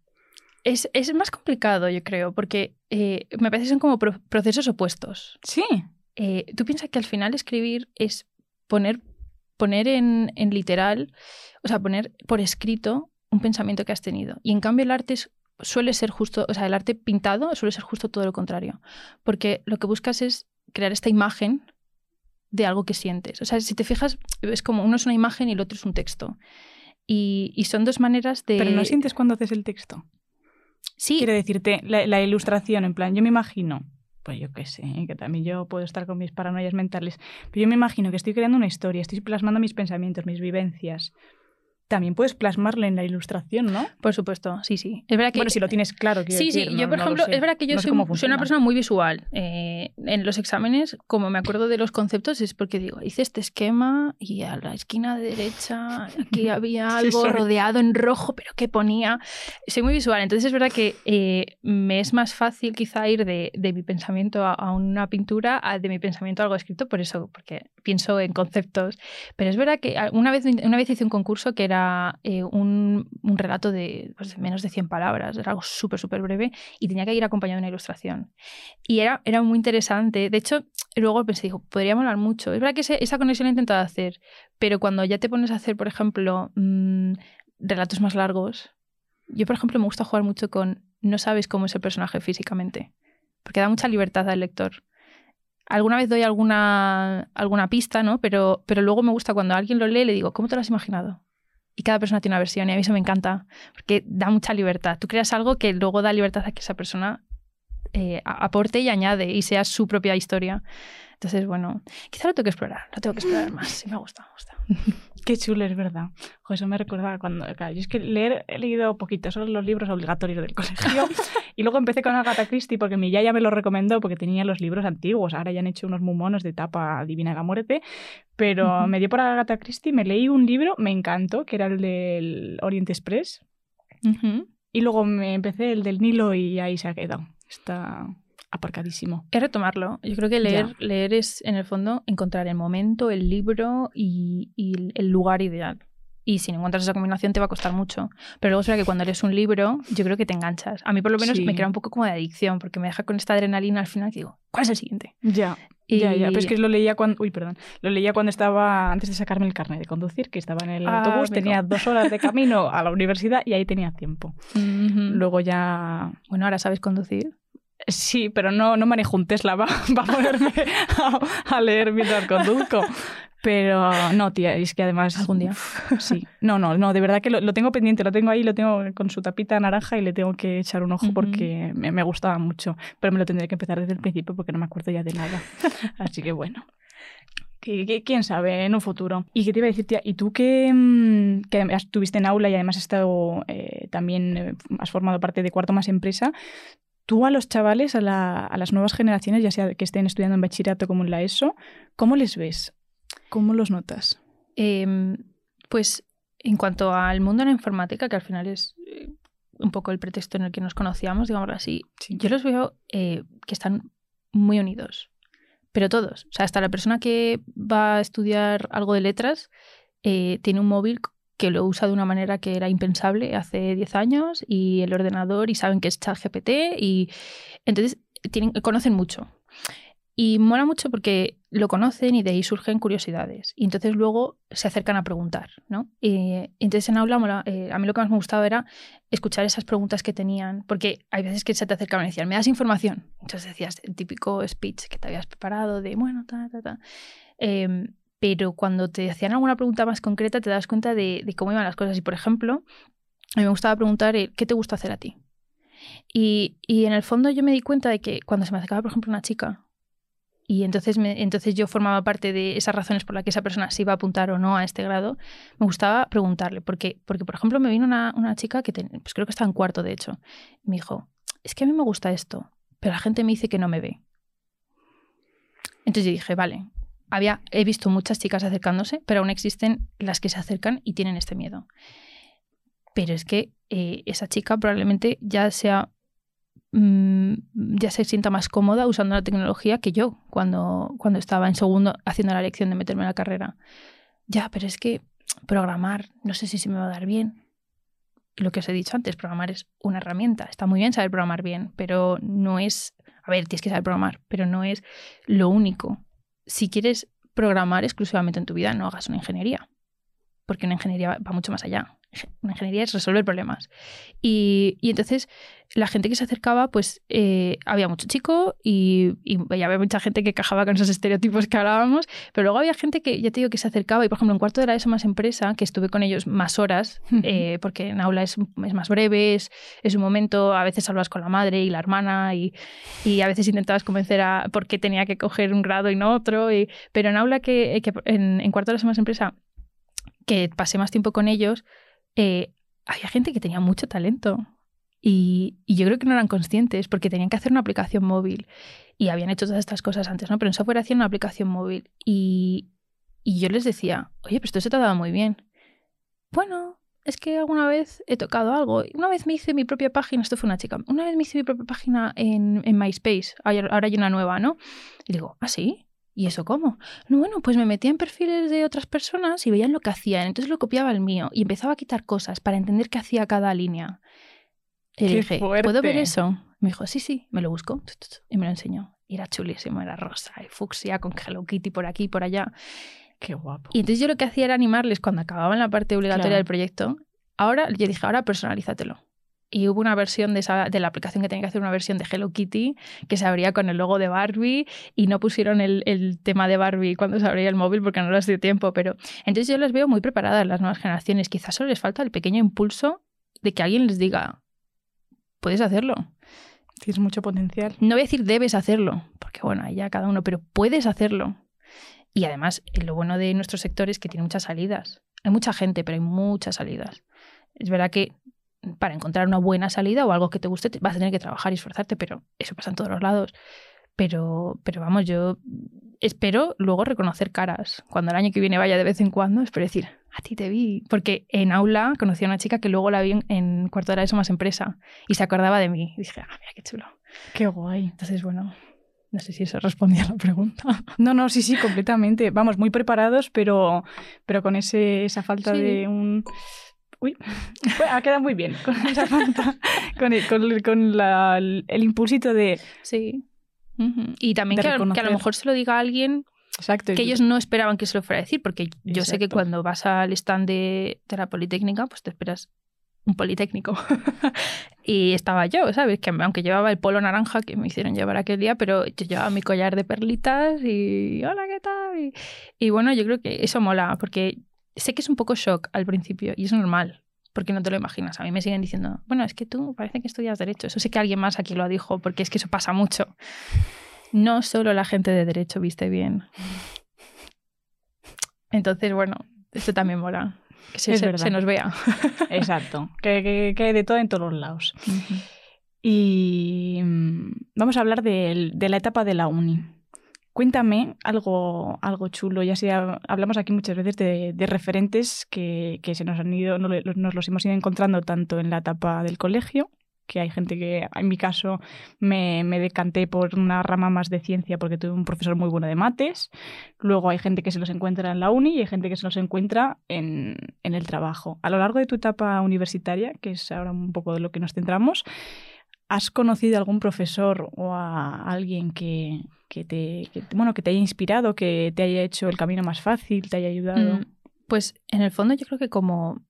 Es, es más complicado, yo creo, porque eh, me parece que son como pro- procesos opuestos. Sí. eh, tú piensas que al final escribir es poner, poner en, en literal, o sea, poner por escrito un pensamiento que has tenido. Y en cambio el arte es- suele ser justo, o sea, el arte pintado suele ser justo todo lo contrario. Porque lo que buscas es crear esta imagen de algo que sientes. O sea, si te fijas, es como uno es una imagen y el otro es un texto. Y, y son dos maneras de... Pero no sientes cuando haces el texto. Sí, Quiero decirte, la, la ilustración, en plan, yo me imagino, pues yo qué sé, que también yo puedo estar con mis paranoias mentales, pero yo me imagino que estoy creando una historia, estoy plasmando mis pensamientos, mis vivencias. También puedes plasmarla en la ilustración, ¿no? por supuesto, sí, sí. Es verdad que Bueno, si lo tienes claro. Sí, sí, decir, yo no- por no lo ejemplo, es verdad que yo No soy, soy una persona muy visual. Eh, en los exámenes, como me acuerdo de los conceptos, es porque digo, hice este esquema y a la esquina derecha aquí había Sí, algo soy. rodeado en rojo, pero ¿qué ponía? Soy muy visual, entonces es verdad que eh, me es más fácil quizá ir de, de mi pensamiento a, a una pintura a de mi pensamiento a algo escrito, por eso, porque pienso en conceptos. Pero es verdad que una vez, una vez hice un concurso que era eh, un, un relato de, pues, de menos de 100 palabras, era algo súper, súper breve y tenía que ir acompañado de una ilustración. Y era, era muy interesante. De hecho, luego pensé, digo, podría molar mucho. Es verdad que ese- esa conexión la he intentado hacer, pero cuando ya te pones a hacer, por ejemplo, mm, relatos más largos, yo, por ejemplo, me gusta jugar mucho con no sabes cómo es el personaje físicamente, porque da mucha libertad al lector. Alguna vez doy alguna, alguna pista, ¿no? Pero, pero luego me gusta cuando alguien lo lee, le digo, ¿cómo te lo has imaginado? Y cada persona tiene una versión y a mí eso me encanta, porque da mucha libertad. Tú creas algo que luego da libertad a que esa persona eh, aporte y añade y sea su propia historia. Entonces, bueno, quizá lo tengo que explorar, lo tengo que explorar más. Sí, me gusta, me gusta. Qué chulo, es verdad. Eso me recuerda cuando. Claro, yo es que leer he leído poquito, solo los libros obligatorios del colegio. y luego empecé con Agatha Christie porque mi yaya me lo recomendó porque tenía los libros antiguos. Ahora ya han hecho unos muy monos de tapa divina que muerte. Pero me dio por Agatha Christie, me leí un libro, me encantó, que era el del Oriente Express. Ujú. Y luego me empecé el del Nilo y ahí se ha quedado. Está aparcadísimo. Es retomarlo. Yo creo que leer, leer es, en el fondo, encontrar el momento, el libro y, y el- lugar ideal. Y si no encuentras esa combinación te va a costar mucho. Pero luego es verdad que cuando lees un libro, yo creo que te enganchas. A mí por lo menos Sí. me crea un poco como de adicción, porque me deja con esta adrenalina al final que digo, ¿cuál es el siguiente? Ya. Ya, ya, pero es que lo leía cuando, uy, perdón, lo leía cuando estaba, antes de sacarme el carnet de conducir, que estaba en el Ah, autobús, amigo. tenía dos horas de camino a la universidad y ahí tenía tiempo. Luego ya, Bueno, ahora sabes conducir. Sí, pero no, no manejo un Tesla para ponerme a, a leer mientras conduzco. Pero no, tía, es que además... Algún día. Sí. No, no, no, de verdad que lo, lo tengo pendiente, lo tengo ahí, lo tengo con su tapita naranja y le tengo que echar un ojo porque me, me gustaba mucho. Pero me lo tendré que empezar desde el principio porque no me acuerdo ya de nada. Así que bueno. Que- que- ¿Quién sabe en un futuro? Y qué te iba a decir, tía, ¿y tú que, mm, que además estuviste en aula y además has estado eh, también, eh, has formado parte de Cuarto Más Empresa? Tú a los chavales, a, la- a las nuevas generaciones, ya sea que estén estudiando en bachillerato como en la ESO, ¿cómo les ves? ¿Cómo los notas? Em, pues en cuanto al mundo de la informática, que al final es eh, un poco el pretexto en el que nos conocíamos, digámoslo así, Sí. yo los veo eh, que están muy unidos. Pero todos. O sea, hasta la persona que va a estudiar algo de letras eh, tiene un móvil que lo usa de una manera que era impensable hace 10 años y el ordenador y saben que es ChatGPT y entonces tienen, conocen mucho. Y mola mucho porque lo conocen y de ahí surgen curiosidades. Y entonces luego se acercan a preguntar, ¿no? Y entonces en aula, mola- eh, a mí lo que más me gustaba era escuchar esas preguntas que tenían, porque hay veces que se te acercaban y decían, ¿me das información? Entonces decías el típico speech que te habías preparado de, bueno, ta, ta, ta. Em, pero cuando te hacían alguna pregunta más concreta te das cuenta de, cómo iban las cosas. Y por ejemplo, a mí me gustaba preguntar, ¿qué te gusta hacer a ti? Y, en el fondo yo me di cuenta de que cuando se me acercaba, por ejemplo, una chica, y entonces, me- entonces yo formaba parte de esas razones por las que esa persona se iba a apuntar o no a este grado, me gustaba preguntarle. Porque, porque por ejemplo, me vino una, una chica que pues creo que está en cuarto, de hecho, me dijo, es que a mí me gusta esto, pero la gente me dice que no me ve. Entonces yo dije, vale, había, he visto muchas chicas acercándose, pero aún existen las que se acercan y tienen este miedo. Pero es que eh, esa chica probablemente ya sea mm, ya se sienta más cómoda usando la tecnología que yo cuando, cuando estaba en segundo haciendo la lección de meterme en la carrera. Ya, pero es que programar, no sé si se me va a dar bien. Lo que os he dicho antes, programar es una herramienta. Está muy bien saber programar bien, pero no es... A ver, tienes que saber programar, pero no es lo único. Si quieres programar exclusivamente en tu vida, no hagas una ingeniería, porque una ingeniería va mucho más allá. Una ingeniería es resolver problemas. Y, y entonces la gente que se acercaba, pues eh, había mucho chico y, y ya había mucha gente que cajaba con esos estereotipos que hablábamos, pero luego había gente que, ya te digo, que se acercaba y, por ejemplo, en cuarto de la ESO más empresa, que estuve con ellos más horas, eh, porque en aula es, es más breve, es, es un momento, a veces hablas con la madre y la hermana y, y a veces intentabas convencer a por qué tenía que coger un grado y no otro, y- pero en aula que, que en, en cuarto de la ESO más empresa, que pasé más tiempo con ellos, eh, había gente que tenía mucho talento. Y, yo creo que no eran conscientes porque tenían que hacer una aplicación móvil y habían hecho todas estas cosas antes, ¿no? Pero en software hacían una aplicación móvil y, yo les decía, oye, pero esto se te ha dado muy bien. Bueno, es que alguna vez he tocado algo. Una vez me hice mi propia página, esto fue una chica, una vez me hice mi propia página en, en MySpace, ahora hay una nueva, ¿no? Y digo, ¿ah, sí? ¿Y eso cómo? No, bueno, pues me metía en perfiles de otras personas y veían lo que hacían, entonces lo copiaba el mío y empezaba a quitar cosas para entender qué hacía cada línea. Y le ¡Qué dije, ¿puedo ver eso? Me dijo, sí, sí, me lo busco y me lo enseñó. Y era chulísimo, era rosa y fucsia con Hello Kitty por aquí y por allá. Qué guapo. Y entonces yo lo que hacía era animarles cuando acababan la parte obligatoria Claro. del proyecto. Ahora, yo dije, ahora personalízatelo. Y hubo una versión de, esa, de la aplicación que tenía que hacer una versión de Hello Kitty que se abría con el logo de Barbie y no pusieron el, el tema de Barbie cuando se abría el móvil porque no les dio tiempo. Pero entonces yo las veo muy preparadas las nuevas generaciones. Quizás solo les falta el pequeño impulso de que alguien les diga, puedes hacerlo. Tienes mucho potencial. No voy a decir debes hacerlo, porque bueno, ahí ya cada uno, pero puedes hacerlo. Y además, eh, lo bueno de nuestro sector es que tiene muchas salidas. Hay mucha gente, pero hay muchas salidas. Es verdad que para encontrar una buena salida o algo que te guste, te- vas a tener que trabajar y esforzarte, pero eso pasa en todos los lados. Pero, pero vamos, yo espero luego reconocer caras. Cuando el año que viene vaya de vez en cuando, espero decir, a ti te vi. Porque en aula conocí a una chica que luego la vi en, en cuarto de la ESO más empresa y se acordaba de mí. Y dije, ah, mira qué chulo. Qué guay. Entonces, bueno, no sé si eso respondía a la pregunta. No, no, sí, sí, completamente. Vamos, muy preparados, pero, pero con ese, esa falta Sí. de un... Uy, Bueno, ha quedado muy bien con esa falta, con, el, con el- con la- el, impulsito de... Sí. Y también que, a- que a reconocer. lo mejor se lo diga a alguien Exacto. que ellos no esperaban que se lo fuera a decir, porque yo sé que cuando vas al stand de, de la Politécnica, pues te esperas un politécnico. y estaba yo, ¿sabes? Que aunque llevaba el polo naranja que me hicieron llevar aquel día, pero yo llevaba mi collar de perlitas y hola, ¿qué tal? Y, y bueno, yo creo que eso mola, porque sé que es un poco shock al principio y es normal, porque no te lo imaginas. A mí me siguen diciendo, bueno, es que tú parece que estudias derecho. Eso sé que alguien más aquí lo dijo, porque es que eso pasa mucho. No solo la gente de derecho viste bien. Entonces, bueno, eso también mola. Que se, Es se- verdad. se nos vea. Exacto, que, que, que hay de todo en todos los lados. Y mm, vamos a hablar de, la etapa de la uni. Cuéntame algo, algo chulo, ya sea, hablamos aquí muchas veces de, referentes que, que se nos han ido, nos los hemos ido encontrando tanto en la etapa del colegio, que hay gente que, en mi caso, me, me decanté por una rama más de ciencia porque tuve un profesor muy bueno de mates. Luego hay gente que se los encuentra en la uni y hay gente que se los encuentra en, en el trabajo. A lo largo de tu etapa universitaria, que es ahora un poco de lo que nos centramos, ¿has conocido a algún profesor o a alguien que, que te, que, bueno, que te haya inspirado, que te haya hecho el camino más fácil, te haya ayudado? Mm, Pues en el fondo yo creo que como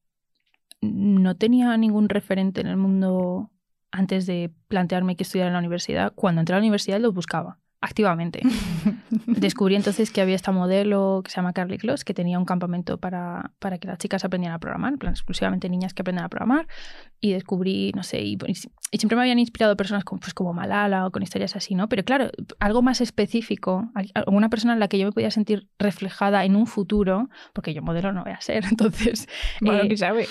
no tenía ningún referente en el mundo antes de plantearme que estudiar en la universidad, cuando entré a la universidad lo buscaba activamente. Descubrí entonces que había esta modelo que se llama Carly Kloss, que tenía un campamento para, para que las chicas aprendieran a programar, en plan exclusivamente niñas que aprenden a programar. Y descubrí, no sé, y, y siempre me habían inspirado personas como, pues, como Malala o con historias así, ¿no? Pero claro, algo más específico, al- alguna persona en la que yo me podía sentir reflejada en un futuro, porque yo modelo no voy a ser, entonces... Bueno, eh, quién sabe.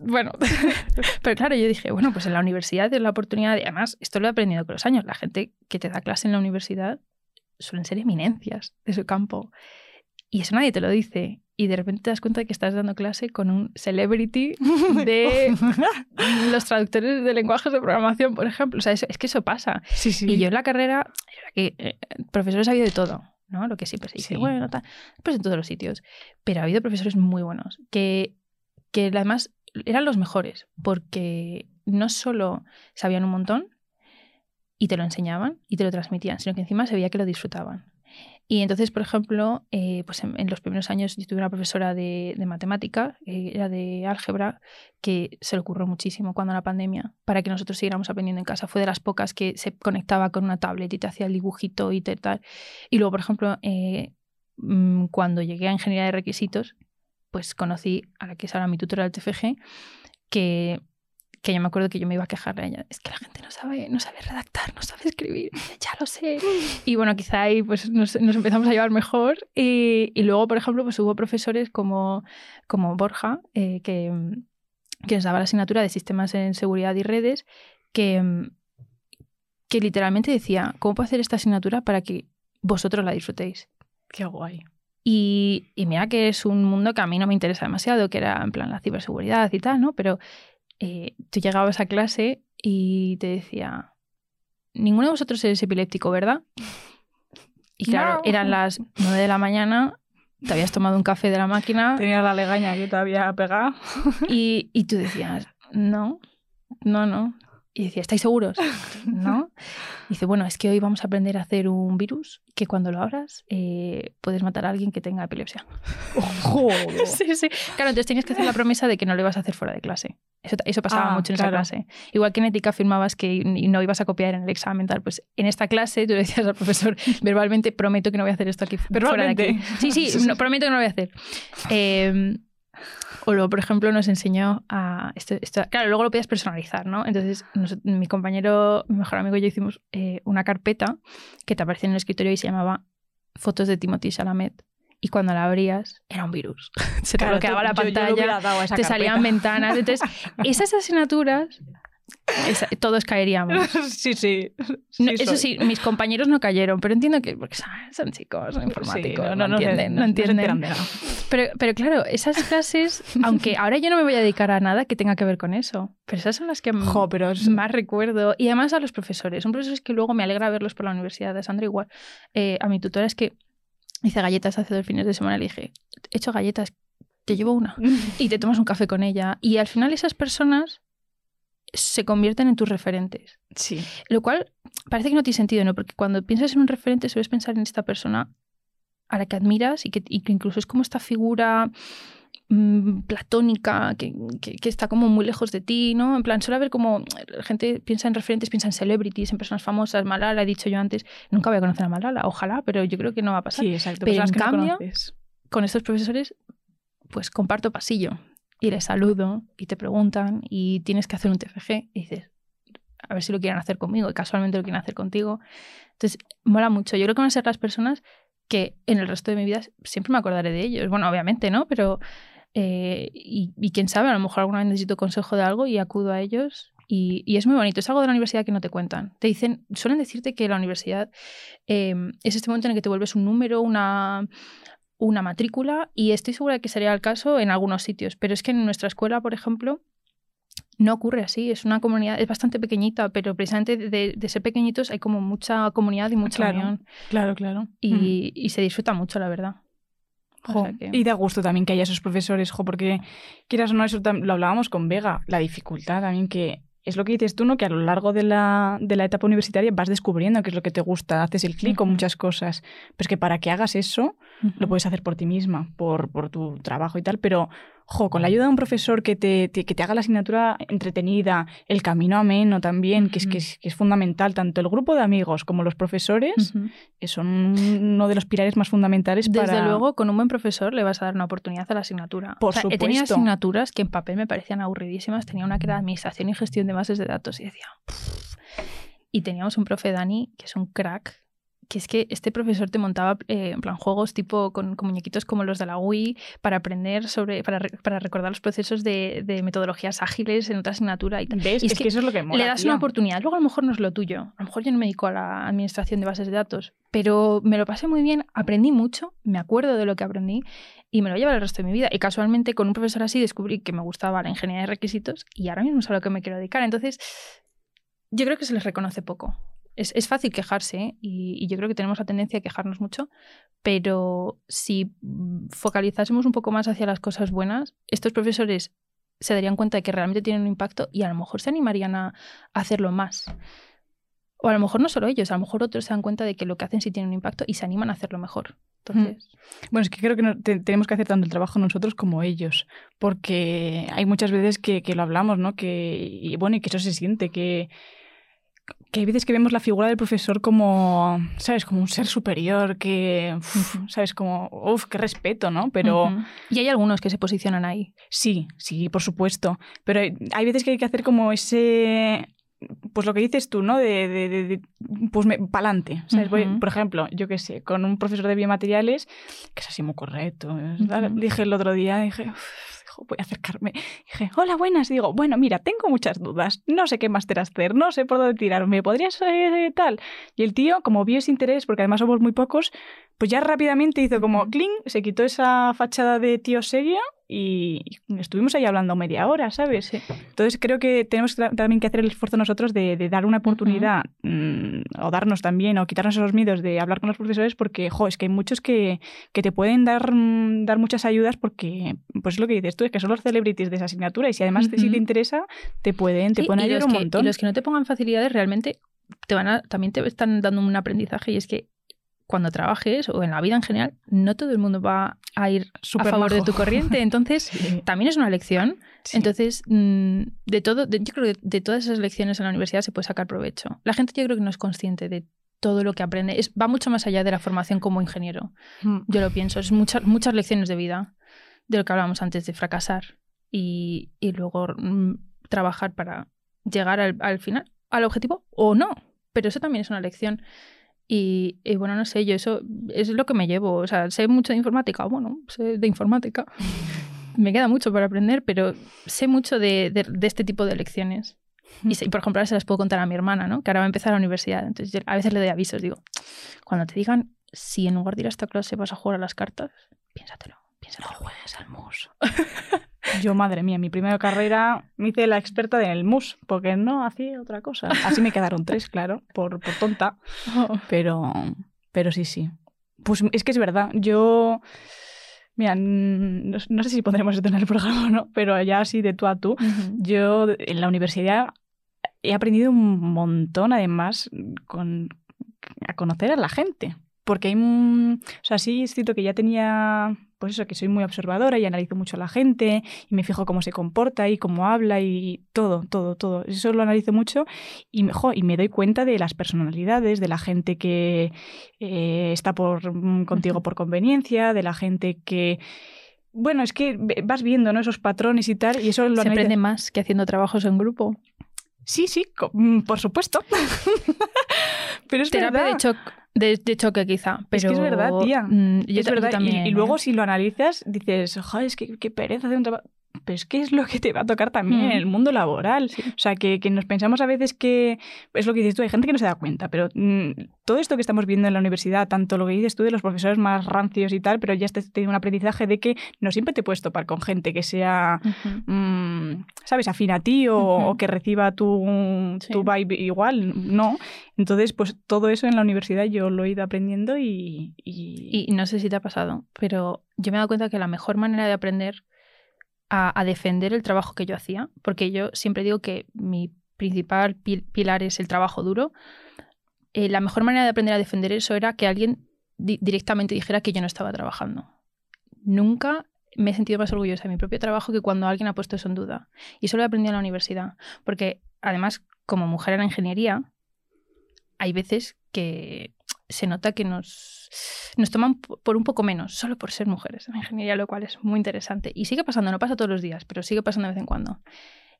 Bueno, pero claro, yo dije, bueno, pues en la universidad es la oportunidad, y además, esto lo he aprendido con los años, la gente que te da clase en la universidad suelen ser eminencias de su campo. Y eso nadie te lo dice. Y de repente te das cuenta de que estás dando clase con un celebrity de los traductores de lenguajes de programación, por ejemplo. O sea, eso- es que eso pasa. sí, sí. Y yo en la carrera, era que eh, profesores ha habido de todo, ¿no? Lo que siempre se dice, Sí. bueno, tal, pues en todos los sitios. Pero ha habido profesores muy buenos, que, que además eran los mejores, porque no solo sabían un montón y te lo enseñaban y te lo transmitían, sino que encima se veía que lo disfrutaban. Y entonces, por ejemplo, eh, pues en, los primeros años yo tuve una profesora de, de matemática, eh, era de álgebra, que se le ocurrió muchísimo cuando la pandemia, para que nosotros siguiéramos aprendiendo en casa. Fue de las pocas que se conectaba con una tablet y te hacía el dibujito y tal. Y luego, por ejemplo, eh, mm, cuando llegué a ingeniería de requisitos, pues conocí a la que es ahora mi tutora del TFG, que, que yo me acuerdo que yo me iba a quejar a ella. Es que la gente no sabe, no sabe redactar, no sabe escribir. Ya lo sé. Y bueno, quizá ahí pues nos, nos empezamos a llevar mejor. Y, y luego, por ejemplo, pues hubo profesores como, como Borja, eh, que, que nos daba la asignatura de sistemas en seguridad y redes, que, mm, que literalmente decía, ¿cómo puedo hacer esta asignatura para que vosotros la disfrutéis? Qué guay. Y, y mira que es un mundo que a mí no me interesa demasiado, que era en plan la ciberseguridad y tal, ¿no? Pero eh, tú llegabas a clase y te decía, ninguno de vosotros es epiléptico, ¿verdad? Y claro, No. eran las 9 de la mañana, te habías tomado un café de la máquina Tenía la legaña que todavía pegada. y, y tú decías, no, no, no. Y decía, ¿estáis seguros? ¿No? Dice, bueno, es que hoy vamos a aprender a hacer un virus que cuando lo abras eh, puedes matar a alguien que tenga epilepsia. Joder. Sí, sí. Claro, entonces tenías que hacer la promesa de que no lo ibas a hacer fuera de clase. Eso, eso pasaba Ah, mucho en claro. esa clase. Igual que en ética firmabas que no ibas a copiar en el examen, tal, pues en esta clase tú le decías al profesor verbalmente, prometo que no voy a hacer esto aquí fuera de aquí. Sí, sí, no, prometo que no lo voy a hacer. Eh, o luego, por ejemplo, nos enseñó a... Esto, esto- claro, luego lo podías personalizar, ¿no? Entonces, nos- mi compañero, mi mejor amigo y yo hicimos eh, una carpeta que te aparecía en el escritorio y se llamaba Fotos de Timothy Chalamet. Y cuando la abrías, era un virus. Se te Claro, bloqueaba la yo- yo le pantalla, te salían ventanas. Entonces, esas asignaturas, todos caeríamos. Sí, sí. No, eso sí, mis compañeros no cayeron, pero entiendo que porque son chicos, son informáticos, Sí, no, entienden. No, entienden. Pero, pero claro, esas clases, aunque ahora yo no me voy a dedicar a nada que tenga que ver con eso, pero esas son las que m- Jo, pero es- más recuerdo. Y además a los profesores. Son profesores que luego me alegra verlos por la universidad. De Sandra igual. Eh, a mi tutora es que hice galletas hace dos fines de semana. Le dije, he hecho galletas, te llevo una. Y te tomas un café con ella. Y al final esas personas se convierten en tus referentes. Sí. Lo cual parece que no tiene sentido, ¿no? Porque cuando piensas en un referente sueles pensar en esta persona a la que admiras y que, y que incluso es como esta figura mm, platónica, que, que- que está como muy lejos de ti, ¿no? En plan, suele haber como, la gente piensa en referentes, piensa en celebrities, en personas famosas, Malala, he dicho yo antes, nunca voy a conocer a Malala, ojalá, pero yo creo que no va a pasar. Sí, exacto. Pero en no cambio. Con estos profesores, pues comparto pasillo y les saludo y te preguntan y tienes que hacer un TFG y dices, a ver si lo quieren hacer conmigo y casualmente lo quieren hacer contigo. Entonces, mola mucho. Yo creo que van a ser las personas que en el resto de mi vida siempre me acordaré de ellos. Bueno, obviamente, ¿no? Pero, eh, y, y quién sabe, a lo mejor alguna vez necesito consejo de algo y acudo a ellos. Y, y es muy bonito. Es algo de la universidad que no te cuentan. Te dicen, suelen decirte que la universidad eh, es este momento en el que te vuelves un número, una, una matrícula, y estoy segura de que sería el caso en algunos sitios. Pero es que en nuestra escuela, por ejemplo, no ocurre así. Es una comunidad, es bastante pequeñita, pero precisamente de, de ser pequeñitos hay como mucha comunidad y mucha Claro. unión. Claro, claro. Y, y se disfruta mucho, la verdad. O Jo, sea que- Y da gusto también que haya esos profesores, jo, porque quieras o no, eso lo hablábamos con Vega, la dificultad también que es lo que dices tú, ¿no? Que a lo largo de la, de la etapa universitaria vas descubriendo qué es lo que te gusta, haces el clic con Ujú. muchas cosas. Pero es que para que hagas eso, lo puedes hacer por ti misma, por, por tu trabajo y tal, pero jo, con la ayuda de un profesor que te, te- que te haga la asignatura entretenida, el camino ameno también, que es, que, es, que es fundamental, tanto el grupo de amigos como los profesores, Ujú. eh, son uno de los pilares más fundamentales Desde para... luego, con un buen profesor le vas a dar una oportunidad a la asignatura. Por O sea, He tenido supuesto. asignaturas que en papel me parecían aburridísimas. Tenía una que era administración y gestión de bases de datos y decía... "Pff". Y teníamos un profe Dani, que es un crack, que es que este profesor te montaba eh, en plan juegos tipo con, con muñequitos como los de la Wii para aprender sobre, para, re- para recordar los procesos de, de metodologías ágiles en otra asignatura y tal. ¿Ves? Y es, que, eso es lo que mola, le das una oportunidad. Luego a lo mejor no es lo tuyo. A lo mejor yo no me dedico a la administración de bases de datos, pero me lo pasé muy bien, aprendí mucho, me acuerdo de lo que aprendí y me lo llevo el resto de mi vida. Y casualmente con un profesor así descubrí que me gustaba la ingeniería de requisitos y ahora mismo es a lo que me quiero dedicar. Entonces, yo creo que se les reconoce poco. Es, es fácil quejarse ¿eh? y, y yo creo que tenemos la tendencia a quejarnos mucho, pero si mm, focalizásemos un poco más hacia las cosas buenas, estos profesores se darían cuenta de que realmente tienen un impacto y a lo mejor se animarían a, a hacerlo más. O a lo mejor no solo ellos, a lo mejor otros se dan cuenta de que lo que hacen sí tiene un impacto y se animan a hacerlo mejor. Entonces, Bueno, es que creo que no- te- tenemos que hacer tanto el trabajo nosotros como ellos, porque hay muchas veces que, que lo hablamos, ¿no? Que, y bueno, y que eso se siente, que, que hay veces que vemos la figura del profesor como, ¿sabes? Como un ser superior, que, uf, ¿sabes? Como, uff, qué respeto, ¿no? Pero. Y hay algunos que se posicionan ahí. sí, sí, por supuesto. Pero hay, hay veces que hay que hacer como ese... Pues lo que dices tú, ¿no? De, de, de- de- pues pa'lante. ¿sabes? Voy- por ejemplo, yo qué sé, con un profesor de biomateriales, que es así muy correcto. Dije el otro día, dije, "Uf, dijo, voy a acercarme. Dije, hola, buenas. Y digo, bueno, mira, tengo muchas dudas. No sé qué máster hacer, no sé por dónde tirarme. ¿Podrías eh, tal? Y el tío, como vio ese interés, porque además somos muy pocos, pues ya rápidamente hizo como cling, se quitó esa fachada de tío serio y estuvimos ahí hablando media hora, ¿sabes? Sí. Entonces creo que tenemos también que hacer el esfuerzo nosotros de, de dar una oportunidad mm, o darnos también o quitarnos esos miedos de hablar con los profesores porque, jo, es que hay muchos que, que te pueden dar, mm, dar muchas ayudas porque, pues es lo que dices tú, es que son los celebrities de esa asignatura y si además te- si te interesa, te pueden, te Sí, pueden ayudar un que- montón. Y los que no te pongan facilidades realmente te van a, también te están dando un aprendizaje y es que cuando trabajes o en la vida en general, no todo el mundo va a ir a favor de tu corriente. Entonces, Sí, también es una lección. sí. Entonces, mm, de todo, de- yo creo que de todas esas lecciones en la universidad se puede sacar provecho. La gente yo creo que no es consciente de todo lo que aprende. Es, va mucho más allá de la formación como ingeniero. Mm. Yo lo pienso. Es muchas, muchas lecciones de vida, de lo que hablábamos antes, de fracasar y, y luego mm, trabajar para llegar al, al final, al objetivo o no. Pero eso también es una lección. Y, y bueno, no sé, yo eso es lo que me llevo. O sea, sé mucho de informática. Bueno, sé de informática. Me queda mucho por aprender, pero sé mucho de, de- de este tipo de lecciones. Y, sé- por ejemplo, ahora se las puedo contar a mi hermana, ¿no? Que ahora va a empezar la universidad. Entonces, yo a veces le doy avisos. Digo, cuando te digan si en lugar de ir a esta clase vas a jugar a las cartas, piénsatelo. Piénsatelo. No juegues al mus. Yo, madre mía, mi primera carrera me hice la experta del mus, porque no hacía otra cosa. Así me quedaron tres, claro, por, por tonta. Pero, pero sí, sí. Pues es que es verdad. Yo. Mira, no, no sé si pondremos esto en el programa o no, pero ya así de tú a tú. Yo en la universidad he aprendido un montón, además, con, a conocer a la gente. porque hay, un- o sea, sí es cierto que ya tenía, pues eso, que soy muy observadora y analizo mucho a la gente y me fijo cómo se comporta y cómo habla y todo, todo, todo. Eso lo analizo mucho y, me- jo, y me doy cuenta de las personalidades, de la gente que eh, está por, mm, contigo por conveniencia, de la gente que... Bueno, es que vas viendo ¿no? esos patrones y tal, y eso lo Se analizo- aprende más que haciendo trabajos en grupo. Sí, sí, mm, por supuesto. Pero es Terapia verdad. de, choc, de, de choque, quizá. Pero, Es que es verdad, tía. mm, yo es ta- yo verdad. y- también, y, ¿eh? luego si lo analizas, dices, joder, es que qué pereza hacer un trabajo. Pero es que es lo que te va a tocar también Mm. en el mundo laboral. O sea, que, que nos pensamos a veces que es lo que dices tú, hay gente que no se da cuenta, pero mm, todo esto que estamos viendo en la universidad, tanto lo que dices tú de los profesores más rancios y tal, pero ya estás teniendo un aprendizaje de que no siempre te puedes topar con gente que sea mm, ¿sabes? Afín a ti o, que reciba tu, Sí. tu vibe igual, no. Entonces, pues todo eso en la universidad yo lo he ido aprendiendo y... y- Y no sé si te ha pasado, pero yo me he dado cuenta que la mejor manera de aprender a, a defender el trabajo que yo hacía, porque yo siempre digo que mi principal pil- pilar es el trabajo duro, eh, la mejor manera de aprender a defender eso era que alguien di- directamente dijera que yo no estaba trabajando. Nunca me he sentido más orgullosa de mi propio trabajo que cuando alguien ha puesto eso en duda. Y eso lo he aprendido en la universidad, porque además, como mujer en la ingeniería, hay veces que se nota que nos, nos toman por un poco menos, solo por ser mujeres en la ingeniería, lo cual es muy interesante. Y sigue pasando, no pasa todos los días, pero sigue pasando de vez en cuando.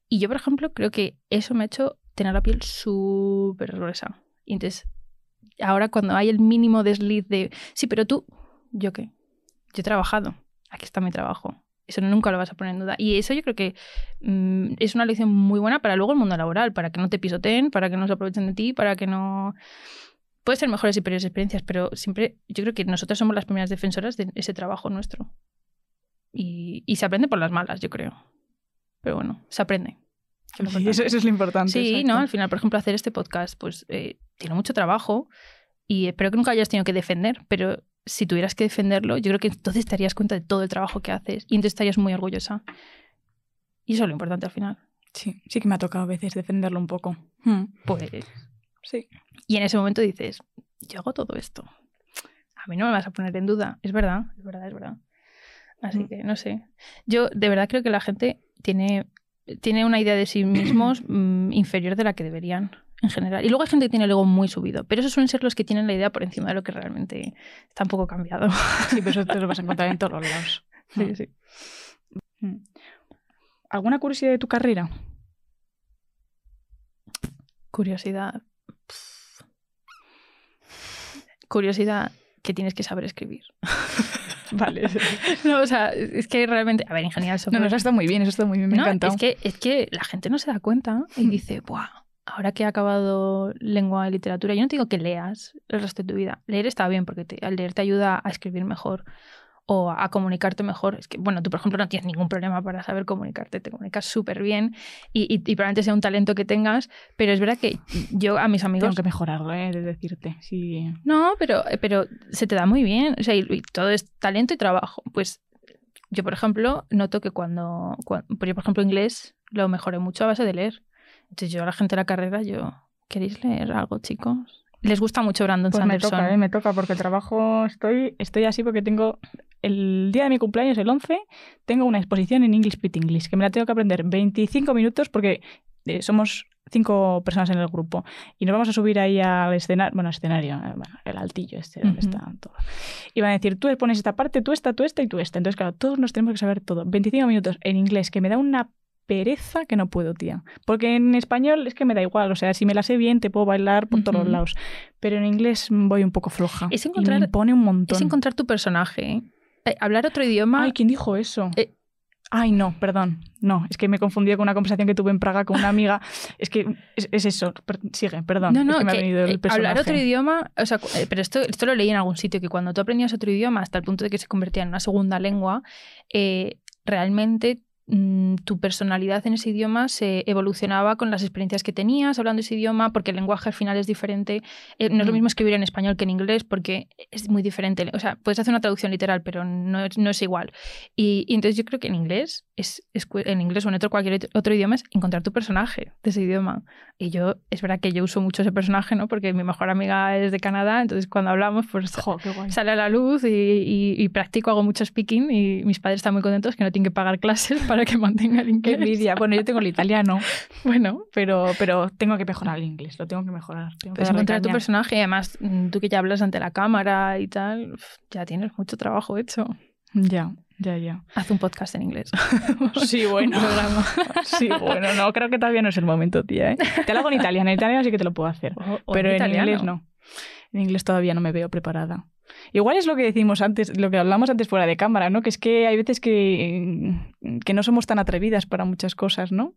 Y yo, por ejemplo, creo que eso me ha hecho tener la piel súper gruesa. Y entonces, ahora cuando hay el mínimo desliz de, sí, pero tú, ¿yo qué? Yo he trabajado, aquí está mi trabajo. Eso nunca lo vas a poner en duda. Y eso yo creo que mm, es una lección muy buena para luego el mundo laboral, para que no te pisoteen, para que no se aprovechen de ti, para que no... Puede ser mejores y peores experiencias, pero siempre yo creo que nosotros somos las primeras defensoras de ese trabajo nuestro. Y, y se aprende por las malas, yo creo. Pero bueno, se aprende. Sí, eso, eso es lo importante. Sí, exacto. ¿no? Al final, por ejemplo, hacer este podcast, pues eh, tiene mucho trabajo y espero que nunca hayas tenido que defender, pero si tuvieras que defenderlo, yo creo que entonces te darías cuenta de todo el trabajo que haces y entonces estarías muy orgullosa. Y eso es lo importante al final. Sí, sí que me ha tocado a veces defenderlo un poco. Hmm, Pues, Sí. y en ese momento dices, yo hago todo esto. A mí no me vas a poner en duda. Es verdad, es verdad, es verdad. Así Mm. que no sé. Yo de verdad creo que la gente tiene, tiene una idea de sí mismos mm, inferior de la que deberían en general. Y luego hay gente que tiene el ego muy subido, pero esos suelen ser los que tienen la idea por encima de lo que realmente está un poco cambiado. Sí, pero eso te lo vas a encontrar en todos los lados. Sí, sí. Hmm. ¿Alguna curiosidad de tu carrera? Curiosidad. Pff. Curiosidad que tienes que saber escribir. Vale. No, o sea, es que realmente, a ver, ingeniería del No, no, software- eso está muy bien, eso está muy bien, me No, ha encantado. Es que, es que la gente no se da cuenta y Mm. dice, Buah, ahora que he acabado lengua y literatura, yo no te digo que leas el resto de tu vida. Leer está bien porque te- al leer te ayuda a escribir mejor o a comunicarte mejor. Es que, bueno, tú, por ejemplo, no tienes ningún problema para saber comunicarte, te comunicas súper bien y, y- y probablemente sea un talento que tengas, pero es verdad que yo a mis amigos... Tengo que mejorarlo, ¿eh? de decirte. Sí. No, pero, eh, pero se te da muy bien. O sea, y, y todo es talento y trabajo. Pues yo, por ejemplo, noto que cuando, cuan- por yo, por ejemplo, inglés lo mejoré mucho a base de leer. Yo a la gente de la carrera, yo, ¿queréis leer algo, chicos? Les gusta mucho Brandon Pues me Sanderson. toca, ¿eh? me toca, porque el trabajo estoy, estoy así porque tengo el día de mi cumpleaños, el 11, tengo una exposición en English Pit English, que me la tengo que aprender 25 minutos porque eh, somos cinco personas en el grupo y nos vamos a subir ahí al escenario, bueno, escenario, eh, el altillo este donde Ujú. está todo. Y van a decir, tú pones esta parte, tú esta, tú esta y tú esta. Entonces, claro, todos nos tenemos que saber todo. 25 minutos en inglés, que me da una pereza que no puedo, tía. Porque en español es que me da igual, o sea, si me la sé bien te puedo bailar por todos Ujú. lados. Pero en inglés voy un poco floja. Es y encontrar- me impone un montón. Es encontrar tu personaje. ¿eh? Eh, hablar otro idioma. Ay, ¿quién dijo eso? Eh. Ay, no, perdón. No, es que me he confundido con una conversación que tuve en Praga con una amiga. es que es, es eso. Per- sigue, perdón. No, no, es que me que, ha venido el personaje. hablar otro idioma, o sea, pero esto, esto lo leí en algún sitio, que cuando tú aprendías otro idioma hasta el punto de que se convertía en una segunda lengua, eh, realmente mm, tu personalidad en ese idioma se evolucionaba con las experiencias que tenías hablando ese idioma, porque el lenguaje al final es diferente. Eh, no es lo Mm. mismo escribir en español que en inglés, porque es muy diferente. O sea, puedes hacer una traducción literal, pero no es, no es igual. Y, y entonces yo creo que en inglés, es, en inglés o en otro, cualquier otro- idioma, es encontrar tu personaje de ese idioma. Y yo, es verdad que yo uso mucho ese personaje, ¿no? Porque mi mejor amiga es de Canadá, entonces cuando hablamos, pues Jo, sale a la luz y, y- y practico, hago mucho speaking y mis padres están muy contentos que no tienen que pagar clases para que mantenga el inglés. envidia. Bueno, yo tengo el italiano, Bueno, pero, pero tengo que mejorar el inglés. Lo tengo que mejorar. Tengo que darle encontrar tu personaje y además mm, tú que ya hablas ante la cámara y tal, ya tienes mucho trabajo hecho. Ya, ya, ya. Haz un podcast en inglés. Sí, bueno. Sí, bueno, no, creo que todavía no es el momento, tía. ¿eh? Te lo hago en italiano. En italiano sí que te lo puedo hacer. O- o pero en inglés no. En inglés todavía no me veo preparada. Igual es lo que decimos antes, lo que hablamos antes fuera de cámara, ¿no? Que es que hay veces que, que no somos tan atrevidas para muchas cosas, ¿no?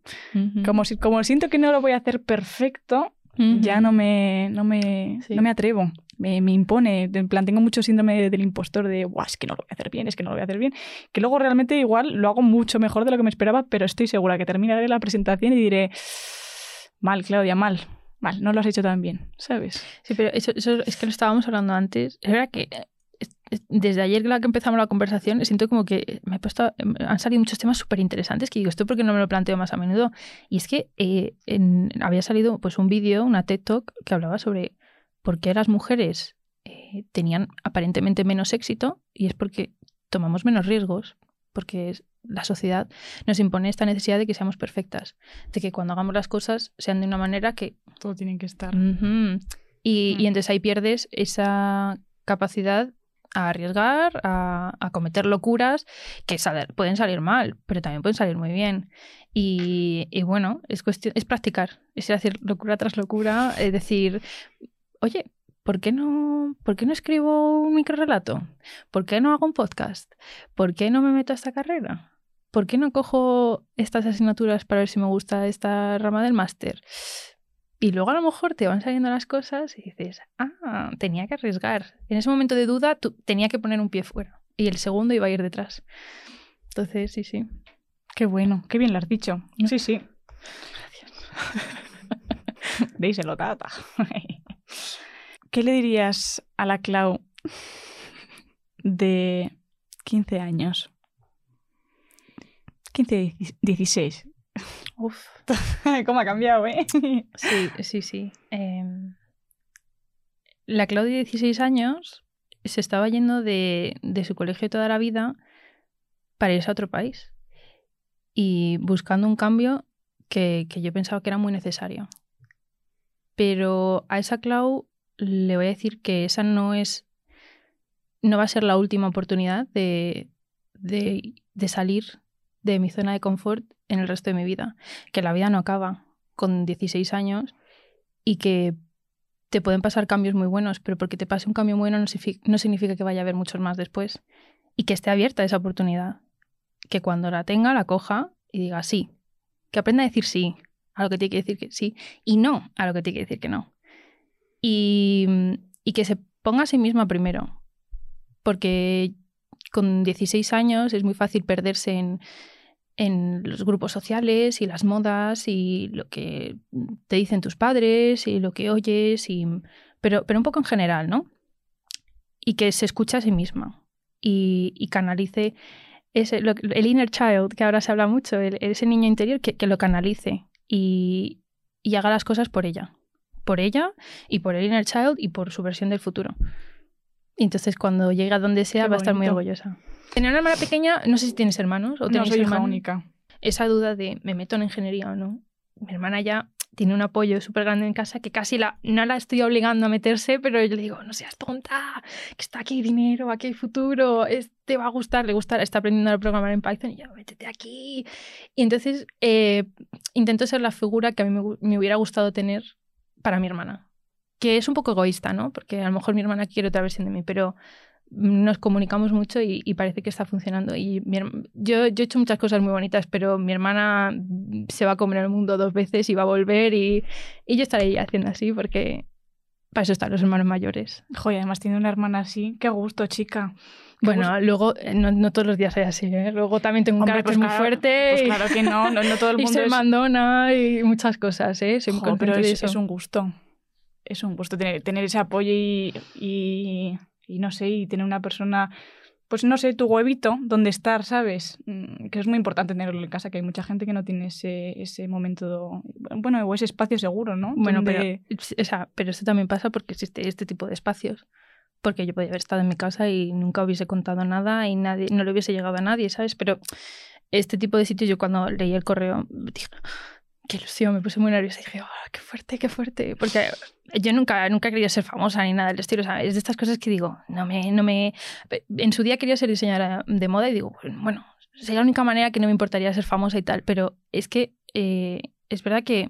Como, si, como siento que no lo voy a hacer perfecto, ya no me, no me, Sí. no me atrevo. Me, me impone. En plan, tengo mucho síndrome del impostor de, Buah, es que no lo voy a hacer bien, es que no lo voy a hacer bien. Que luego realmente igual lo hago mucho mejor de lo que me esperaba, pero estoy segura que terminaré la presentación y diré, mal, Claudia, mal, mal, no lo has hecho tan bien, ¿sabes? Sí, pero eso, eso es que lo estábamos hablando antes. Es verdad que eh, es- desde ayer que empezamos la conversación, siento como que me he puesto, em, han salido muchos temas súper interesantes que digo, esto porque no me lo planteo más a menudo. Y es que eh, había salido pues un vídeo, una TED Talk, que hablaba sobre por qué las mujeres eh, tenían aparentemente menos éxito y es porque tomamos menos riesgos, porque la sociedad nos impone esta necesidad de que seamos perfectas, de que cuando hagamos las cosas sean de una manera que Todo tiene que estar. Y, y entonces ahí pierdes esa capacidad a arriesgar, a, a cometer locuras que sal- pueden salir mal, pero también pueden salir muy bien. Y, y bueno, es cuestión, es practicar, es hacer locura tras locura, es decir, oye, ¿por qué no, ¿por qué no escribo un microrelato? ¿Por qué no hago un podcast? ¿Por qué no me meto a esta carrera? ¿Por qué no cojo estas asignaturas para ver si me gusta esta rama del máster? Y luego a lo mejor te van saliendo las cosas y dices, ah, tenía que arriesgar. En ese momento de duda tú, tenía que poner un pie fuera y el segundo iba a ir detrás. Entonces, sí, sí. Qué bueno, qué bien lo has dicho. Sí, sí. Díselo, tata. ¿Qué le dirías a la Clau de 15 años? 15, 16. Uf. ¿Cómo ha cambiado, eh? Sí, sí, sí. Em, la Claudia de 16 años se estaba yendo de, de su colegio toda la vida para irse a otro país y buscando un cambio que, que yo pensaba que era muy necesario. Pero a esa Clau le voy a decir que esa no es. no va a ser la última oportunidad de, de, salir de mi zona de confort en el resto de mi vida. Que la vida no acaba con 16 años y que te pueden pasar cambios muy buenos, pero porque te pase un cambio bueno no, no significa que vaya a haber muchos más después. Y que esté abierta esa oportunidad. Que cuando la tenga, la coja y diga sí. Que aprenda a decir sí a lo que tiene que decir que sí y no a lo que tiene que decir que no. Y, que se ponga a sí misma primero. Porque con 16 años es muy fácil perderse en, en los grupos sociales y las modas y lo que te dicen tus padres y lo que oyes, y, pero, pero un poco en general, ¿no? Y que se escuche a sí misma y, y canalice ese, lo- el inner child, que ahora se habla mucho, ese niño interior, que, que lo canalice y, y haga las cosas por ella. Por ella y por el inner child y por su versión del futuro. Y entonces cuando llegue a donde sea Qué va a estar muy orgullosa. Tenía una hermana pequeña, no sé si tienes hermanos o No tenéis soy hija única. esa duda de me meto en ingeniería o no. Mi hermana ya tiene un apoyo súper grande en casa que casi la, no la estoy obligando a meterse, pero yo le digo, no seas tonta, que está aquí dinero, aquí hay futuro, es- te va a gustar, le gusta, está aprendiendo a programar en Python y yo, métete aquí. Y entonces eh, intento ser la figura que a mí me hubiera gustado tener para mi hermana. Que es un poco egoísta, ¿no? Porque a lo mejor mi hermana quiere otra versión de mí, pero nos comunicamos mucho y, parece que está funcionando. Y mi yo, yo he hecho muchas cosas muy bonitas, pero mi hermana se va a comer el mundo dos veces y va a volver y, y yo estaré haciendo así porque, Para eso están los hermanos mayores. Joder, además tiene una hermana así. Qué gusto, chica. Bueno, luego, eh, no, no todos los días hay así, ¿eh? Luego también tengo un Hombre, carácter pues muy claro, fuerte. Pues y- claro que no, no, no todo el y mundo se es... mandona y muchas cosas, ¿eh? Soy muy pero de es, eso. es un gusto. Es un gusto tener, tener ese apoyo y, y, y no sé, y tener una persona, pues no sé, tu huevito donde estar, ¿sabes? Mm, Que es muy importante tenerlo en casa, que hay mucha gente que no tiene ese, ese momento, bueno, o ese espacio seguro, ¿no? Bueno, Donde- pero, o sea, pero esto también pasa porque existe este tipo de espacios. Porque yo podía haber estado en mi casa y nunca hubiese contado nada y nadie, no le hubiese llegado a nadie, ¿sabes? Pero este tipo de sitios, yo cuando leí el correo, dije, qué ilusión, me puse muy nerviosa y dije, "Ah, qué fuerte, qué fuerte. Porque yo nunca, nunca he querido ser famosa ni nada del estilo. Sea, es de estas cosas que digo, no me, no me. En su día quería ser diseñadora de moda y digo, bueno, sería la única manera que no me importaría ser famosa y tal. Pero es que eh, es verdad que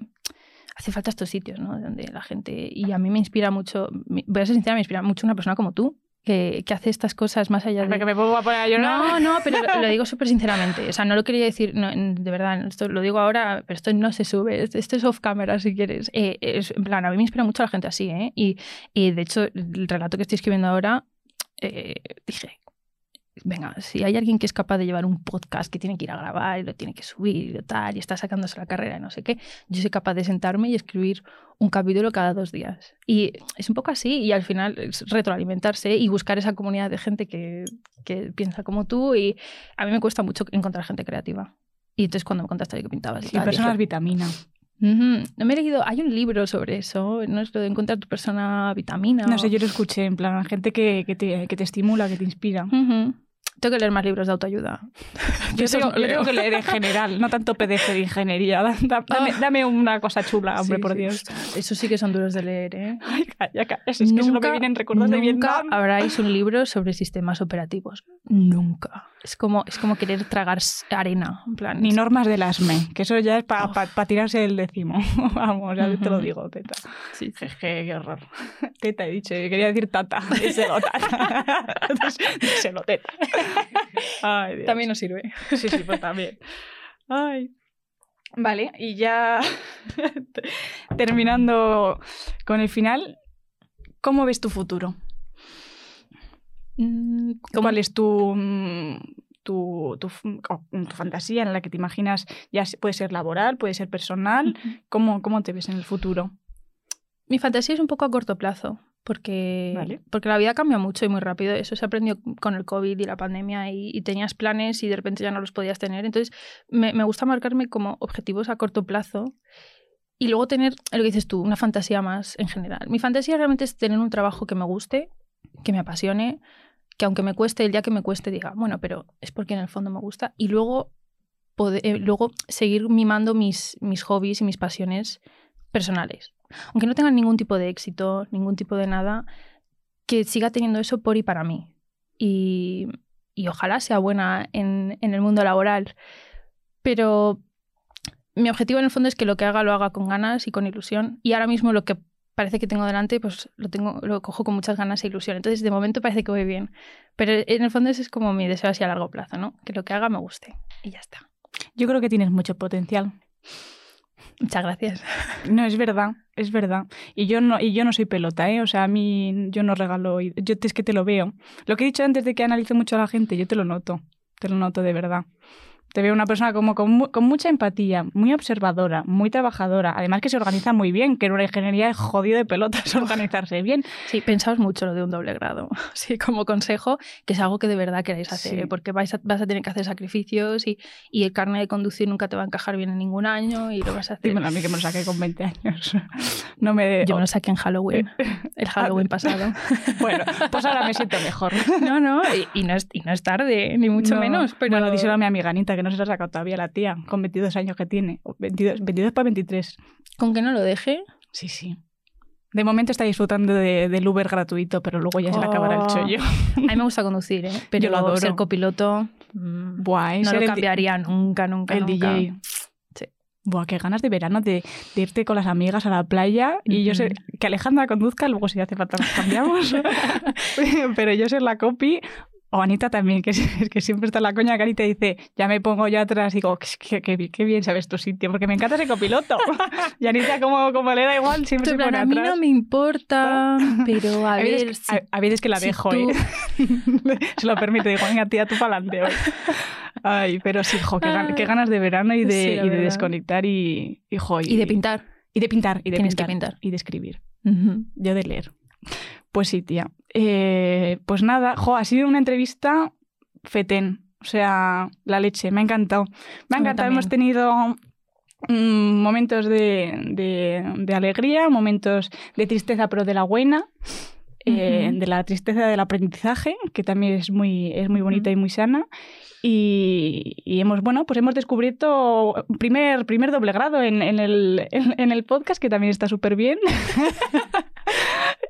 hace falta estos sitios, ¿no? Donde la gente. Y a mí me inspira mucho, voy a ser sincera, me inspira mucho una persona como tú, que, que hace estas cosas más allá de. que me pongo a poner a llorar. No, no, pero lo, lo digo súper sinceramente. O sea, no lo quería decir, no, de verdad, esto lo digo ahora, pero esto no se sube. Esto esto es off camera si quieres. Eh, es, en plan, a mí me inspira mucho la gente así, ¿eh? Y, y de hecho, el relato que estoy escribiendo ahora, eh, dije. Venga, si hay alguien que es capaz de llevar un podcast que tiene que ir a grabar y lo tiene que subir y tal, y está sacándose la carrera y no sé qué, yo soy capaz de sentarme y escribir un capítulo cada dos días. Y es un poco así, y al final es retroalimentarse y buscar esa comunidad de gente que, que piensa como tú. Y a mí me cuesta mucho encontrar gente creativa. Y entonces cuando me contaste que pintabas y tal, personas dije, vitamina. "Ujú". No me he leído, hay un libro sobre eso, no es lo de encontrar tu persona vitamina. No o- sé, yo lo escuché, en plan, gente que, que, te, que te estimula, que te inspira. Ujú. Tengo que leer más libros de autoayuda. Yo tengo, yo que leer en general, no tanto PDF de ingeniería. Dame, Ah. dame una cosa chula, hombre, Sí, por sí. Dios. Eso sí que son duros de leer, ¿eh? Ay, calla, calla. Es que solo me vienen recuerdos de nunca Vietnam. habráis un libro sobre sistemas operativos. Nunca. Es como, es como querer tragar arena. En plan, Ni normas del ASME, que eso ya es para Uf. tirarse el décimo. Vamos, ya te lo digo, teta. Sí. Jeje, qué horror. Teta he dicho, yo quería decir tata. Díselo, tata. Díselo, teta. Ay. También nos sirve. Sí, sí, pues también. Ay. Vale, y ya terminando con el final, ¿cómo ves tu futuro? Mm, ¿cómo- ¿Cuál es tu, mm, tu, tu, mm, tu fantasía en la que te imaginas? Ya puede ser laboral, puede ser personal. Ujú. ¿Cómo, cómo te ves en el futuro? Mi fantasía es un poco a corto plazo, porque, Vale. porque la vida cambia mucho y muy rápido. Eso se aprendió con el COVID y la pandemia y, y tenías planes y de repente ya no los podías tener. Entonces, me, me gusta marcarme como objetivos a corto plazo y luego tener, lo que dices tú, una fantasía más en general. Mi fantasía realmente es tener un trabajo que me guste, que me apasione, que aunque me cueste, el día que me cueste, diga, bueno, pero es porque en el fondo me gusta. Y luego, poder- eh, luego seguir mimando mis, mis hobbies y mis pasiones personales. Aunque no tengan ningún tipo de éxito, ningún tipo de nada, que siga teniendo eso por y para mí. Y, y ojalá sea buena en, en el mundo laboral. Pero mi objetivo en el fondo es que lo que haga lo haga con ganas y con ilusión. Y ahora mismo lo que parece que tengo delante, pues lo tengo, lo cojo con muchas ganas e ilusión. Entonces, de momento parece que voy bien. Pero en el fondo ese es como mi deseo así a largo plazo, ¿no? Que lo que haga me guste. Y ya está. Yo creo que tienes mucho potencial. Muchas gracias. No, es verdad, es verdad. Y yo no, y yo no soy pelota, ¿eh? O sea, a mí yo no regalo. Yo es que te lo veo. Lo que he dicho antes de que analice mucho a la gente, yo te lo noto. Te lo noto de verdad. Te veo una persona como con, con mucha empatía, muy observadora, muy trabajadora. Además que se organiza muy bien, que en una ingeniería es jodido de pelotas organizarse bien. Sí, pensaos mucho lo de un doble grado. Sí, como consejo, que es algo que de verdad queréis hacer, Sí. ¿eh? porque vais a- vas a tener que hacer sacrificios y, y el carnet de conducir nunca te va a encajar bien en ningún año y lo vas a hacer. Dímelo a mí que me lo saqué con 20 años. No me... Yo me lo saqué en Halloween, el Halloween pasado. Bueno, pues ahora me siento mejor. No, no, y, y no, es, y no es tarde, ni mucho No. menos. Pero Bueno, díselo a mi amiga Anita, que no se lo ha sacado todavía la tía, con 22 años que tiene. O 22, 22 para 23. con que no lo deje, Sí, sí. De momento está disfrutando de- del Uber gratuito, pero luego ya se le acabará el Oh. chollo. a mí me gusta conducir, ¿eh? pero Yo lo adoro. ser copiloto mm, Buah, no lo el cambiaría nunca, nunca. El nunca. DJ. Sí. Buah, qué ganas de verano de, de irte con las amigas a la playa y yo sé que Alejandra conduzca, luego si hace falta nos cambiamos. Pero yo ser la copy, O Anita también, que, es- que siempre está en la coña que Anita dice, ya me pongo yo atrás y digo, qué, qué- qué bien sabes tu sitio, porque me encanta ese copiloto. y Anita, como, como le da igual, siempre se plan, pone a mí atrás. no me importa, pero a ver veces, si que, a- a veces que la si dejo, tú- ¿eh? Se lo permite, digo, venga, tía, tú para adelante hoy. Ay, pero sí, jo, qué, gan- qué ganas de verano y de, Sí, la y de verdad. desconectar y, y, jo, y de pintar. Y de pintar, y de Tienes que pintar, pintar. Y de escribir. Ujú. Yo de leer. Pues sí, tía. Eh, pues nada, jo, ha sido una entrevista fetén. O sea, la leche, me ha encantado. Me ha encantado. Hemos tenido mm, momentos de, de- de alegría, momentos de tristeza, pero de la buena. eh, de la tristeza del aprendizaje, que también es muy, es muy bonita y muy sana. Y, y hemos, bueno, pues hemos descubierto un primer, primer doble grado en, en el, en, en el podcast, que también está súper bien.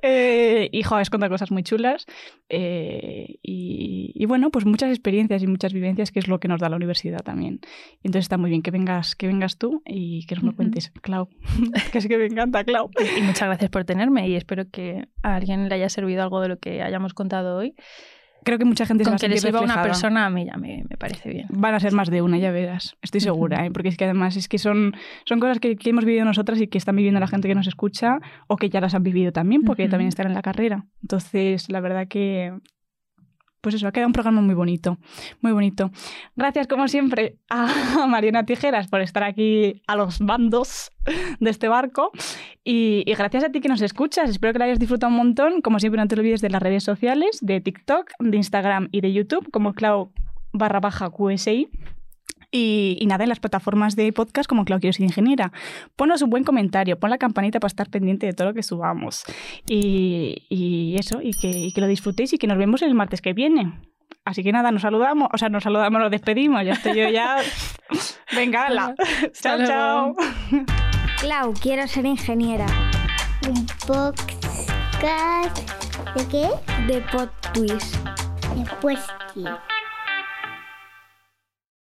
Eh, y, jo, es contar cosas muy chulas. Eh, y, y bueno, pues muchas experiencias y muchas vivencias, que es lo que nos da la universidad también. Entonces está muy bien que vengas, que vengas tú y que nos lo cuentes, Clau. que es que me encanta, Clau. Y muchas gracias por tenerme y espero que a alguien le haya servido algo de lo que hayamos contado hoy. Creo que mucha gente se va a que le sentir sirva a una reflejada. persona a mí ya me, me parece bien. Van a ser más de una, ya verás. Estoy segura, ¿eh? porque es que además es que son, son cosas que, que hemos vivido nosotras y que están viviendo la gente que nos escucha o que ya las han vivido también, porque también están en la carrera. Entonces, la verdad que, pues eso, ha quedado un programa muy bonito, muy bonito. Gracias, como siempre, a Mariana Tijeras por estar aquí a los bandos de este barco. Y, gracias a ti que nos escuchas. Espero que lo hayas disfrutado un montón. Como siempre, no te olvides de las redes sociales, de TikTok, de Instagram y de YouTube, como Clau barra baja QSI. Y, y nada, en las plataformas de podcast como Clau Quiero ser ingeniera. Ponos un buen comentario, pon la campanita para estar pendiente de todo lo que subamos. Y, y eso, y que, y que lo disfrutéis y que nos vemos el martes que viene. Así que nada, nos saludamos, o sea, nos saludamos, nos despedimos. Ya estoy yo ya. Venga, ala. chao, chao. Clau, quiero ser ingeniera. Un podcast. ¿De qué? De Pod Twist. De Puesti.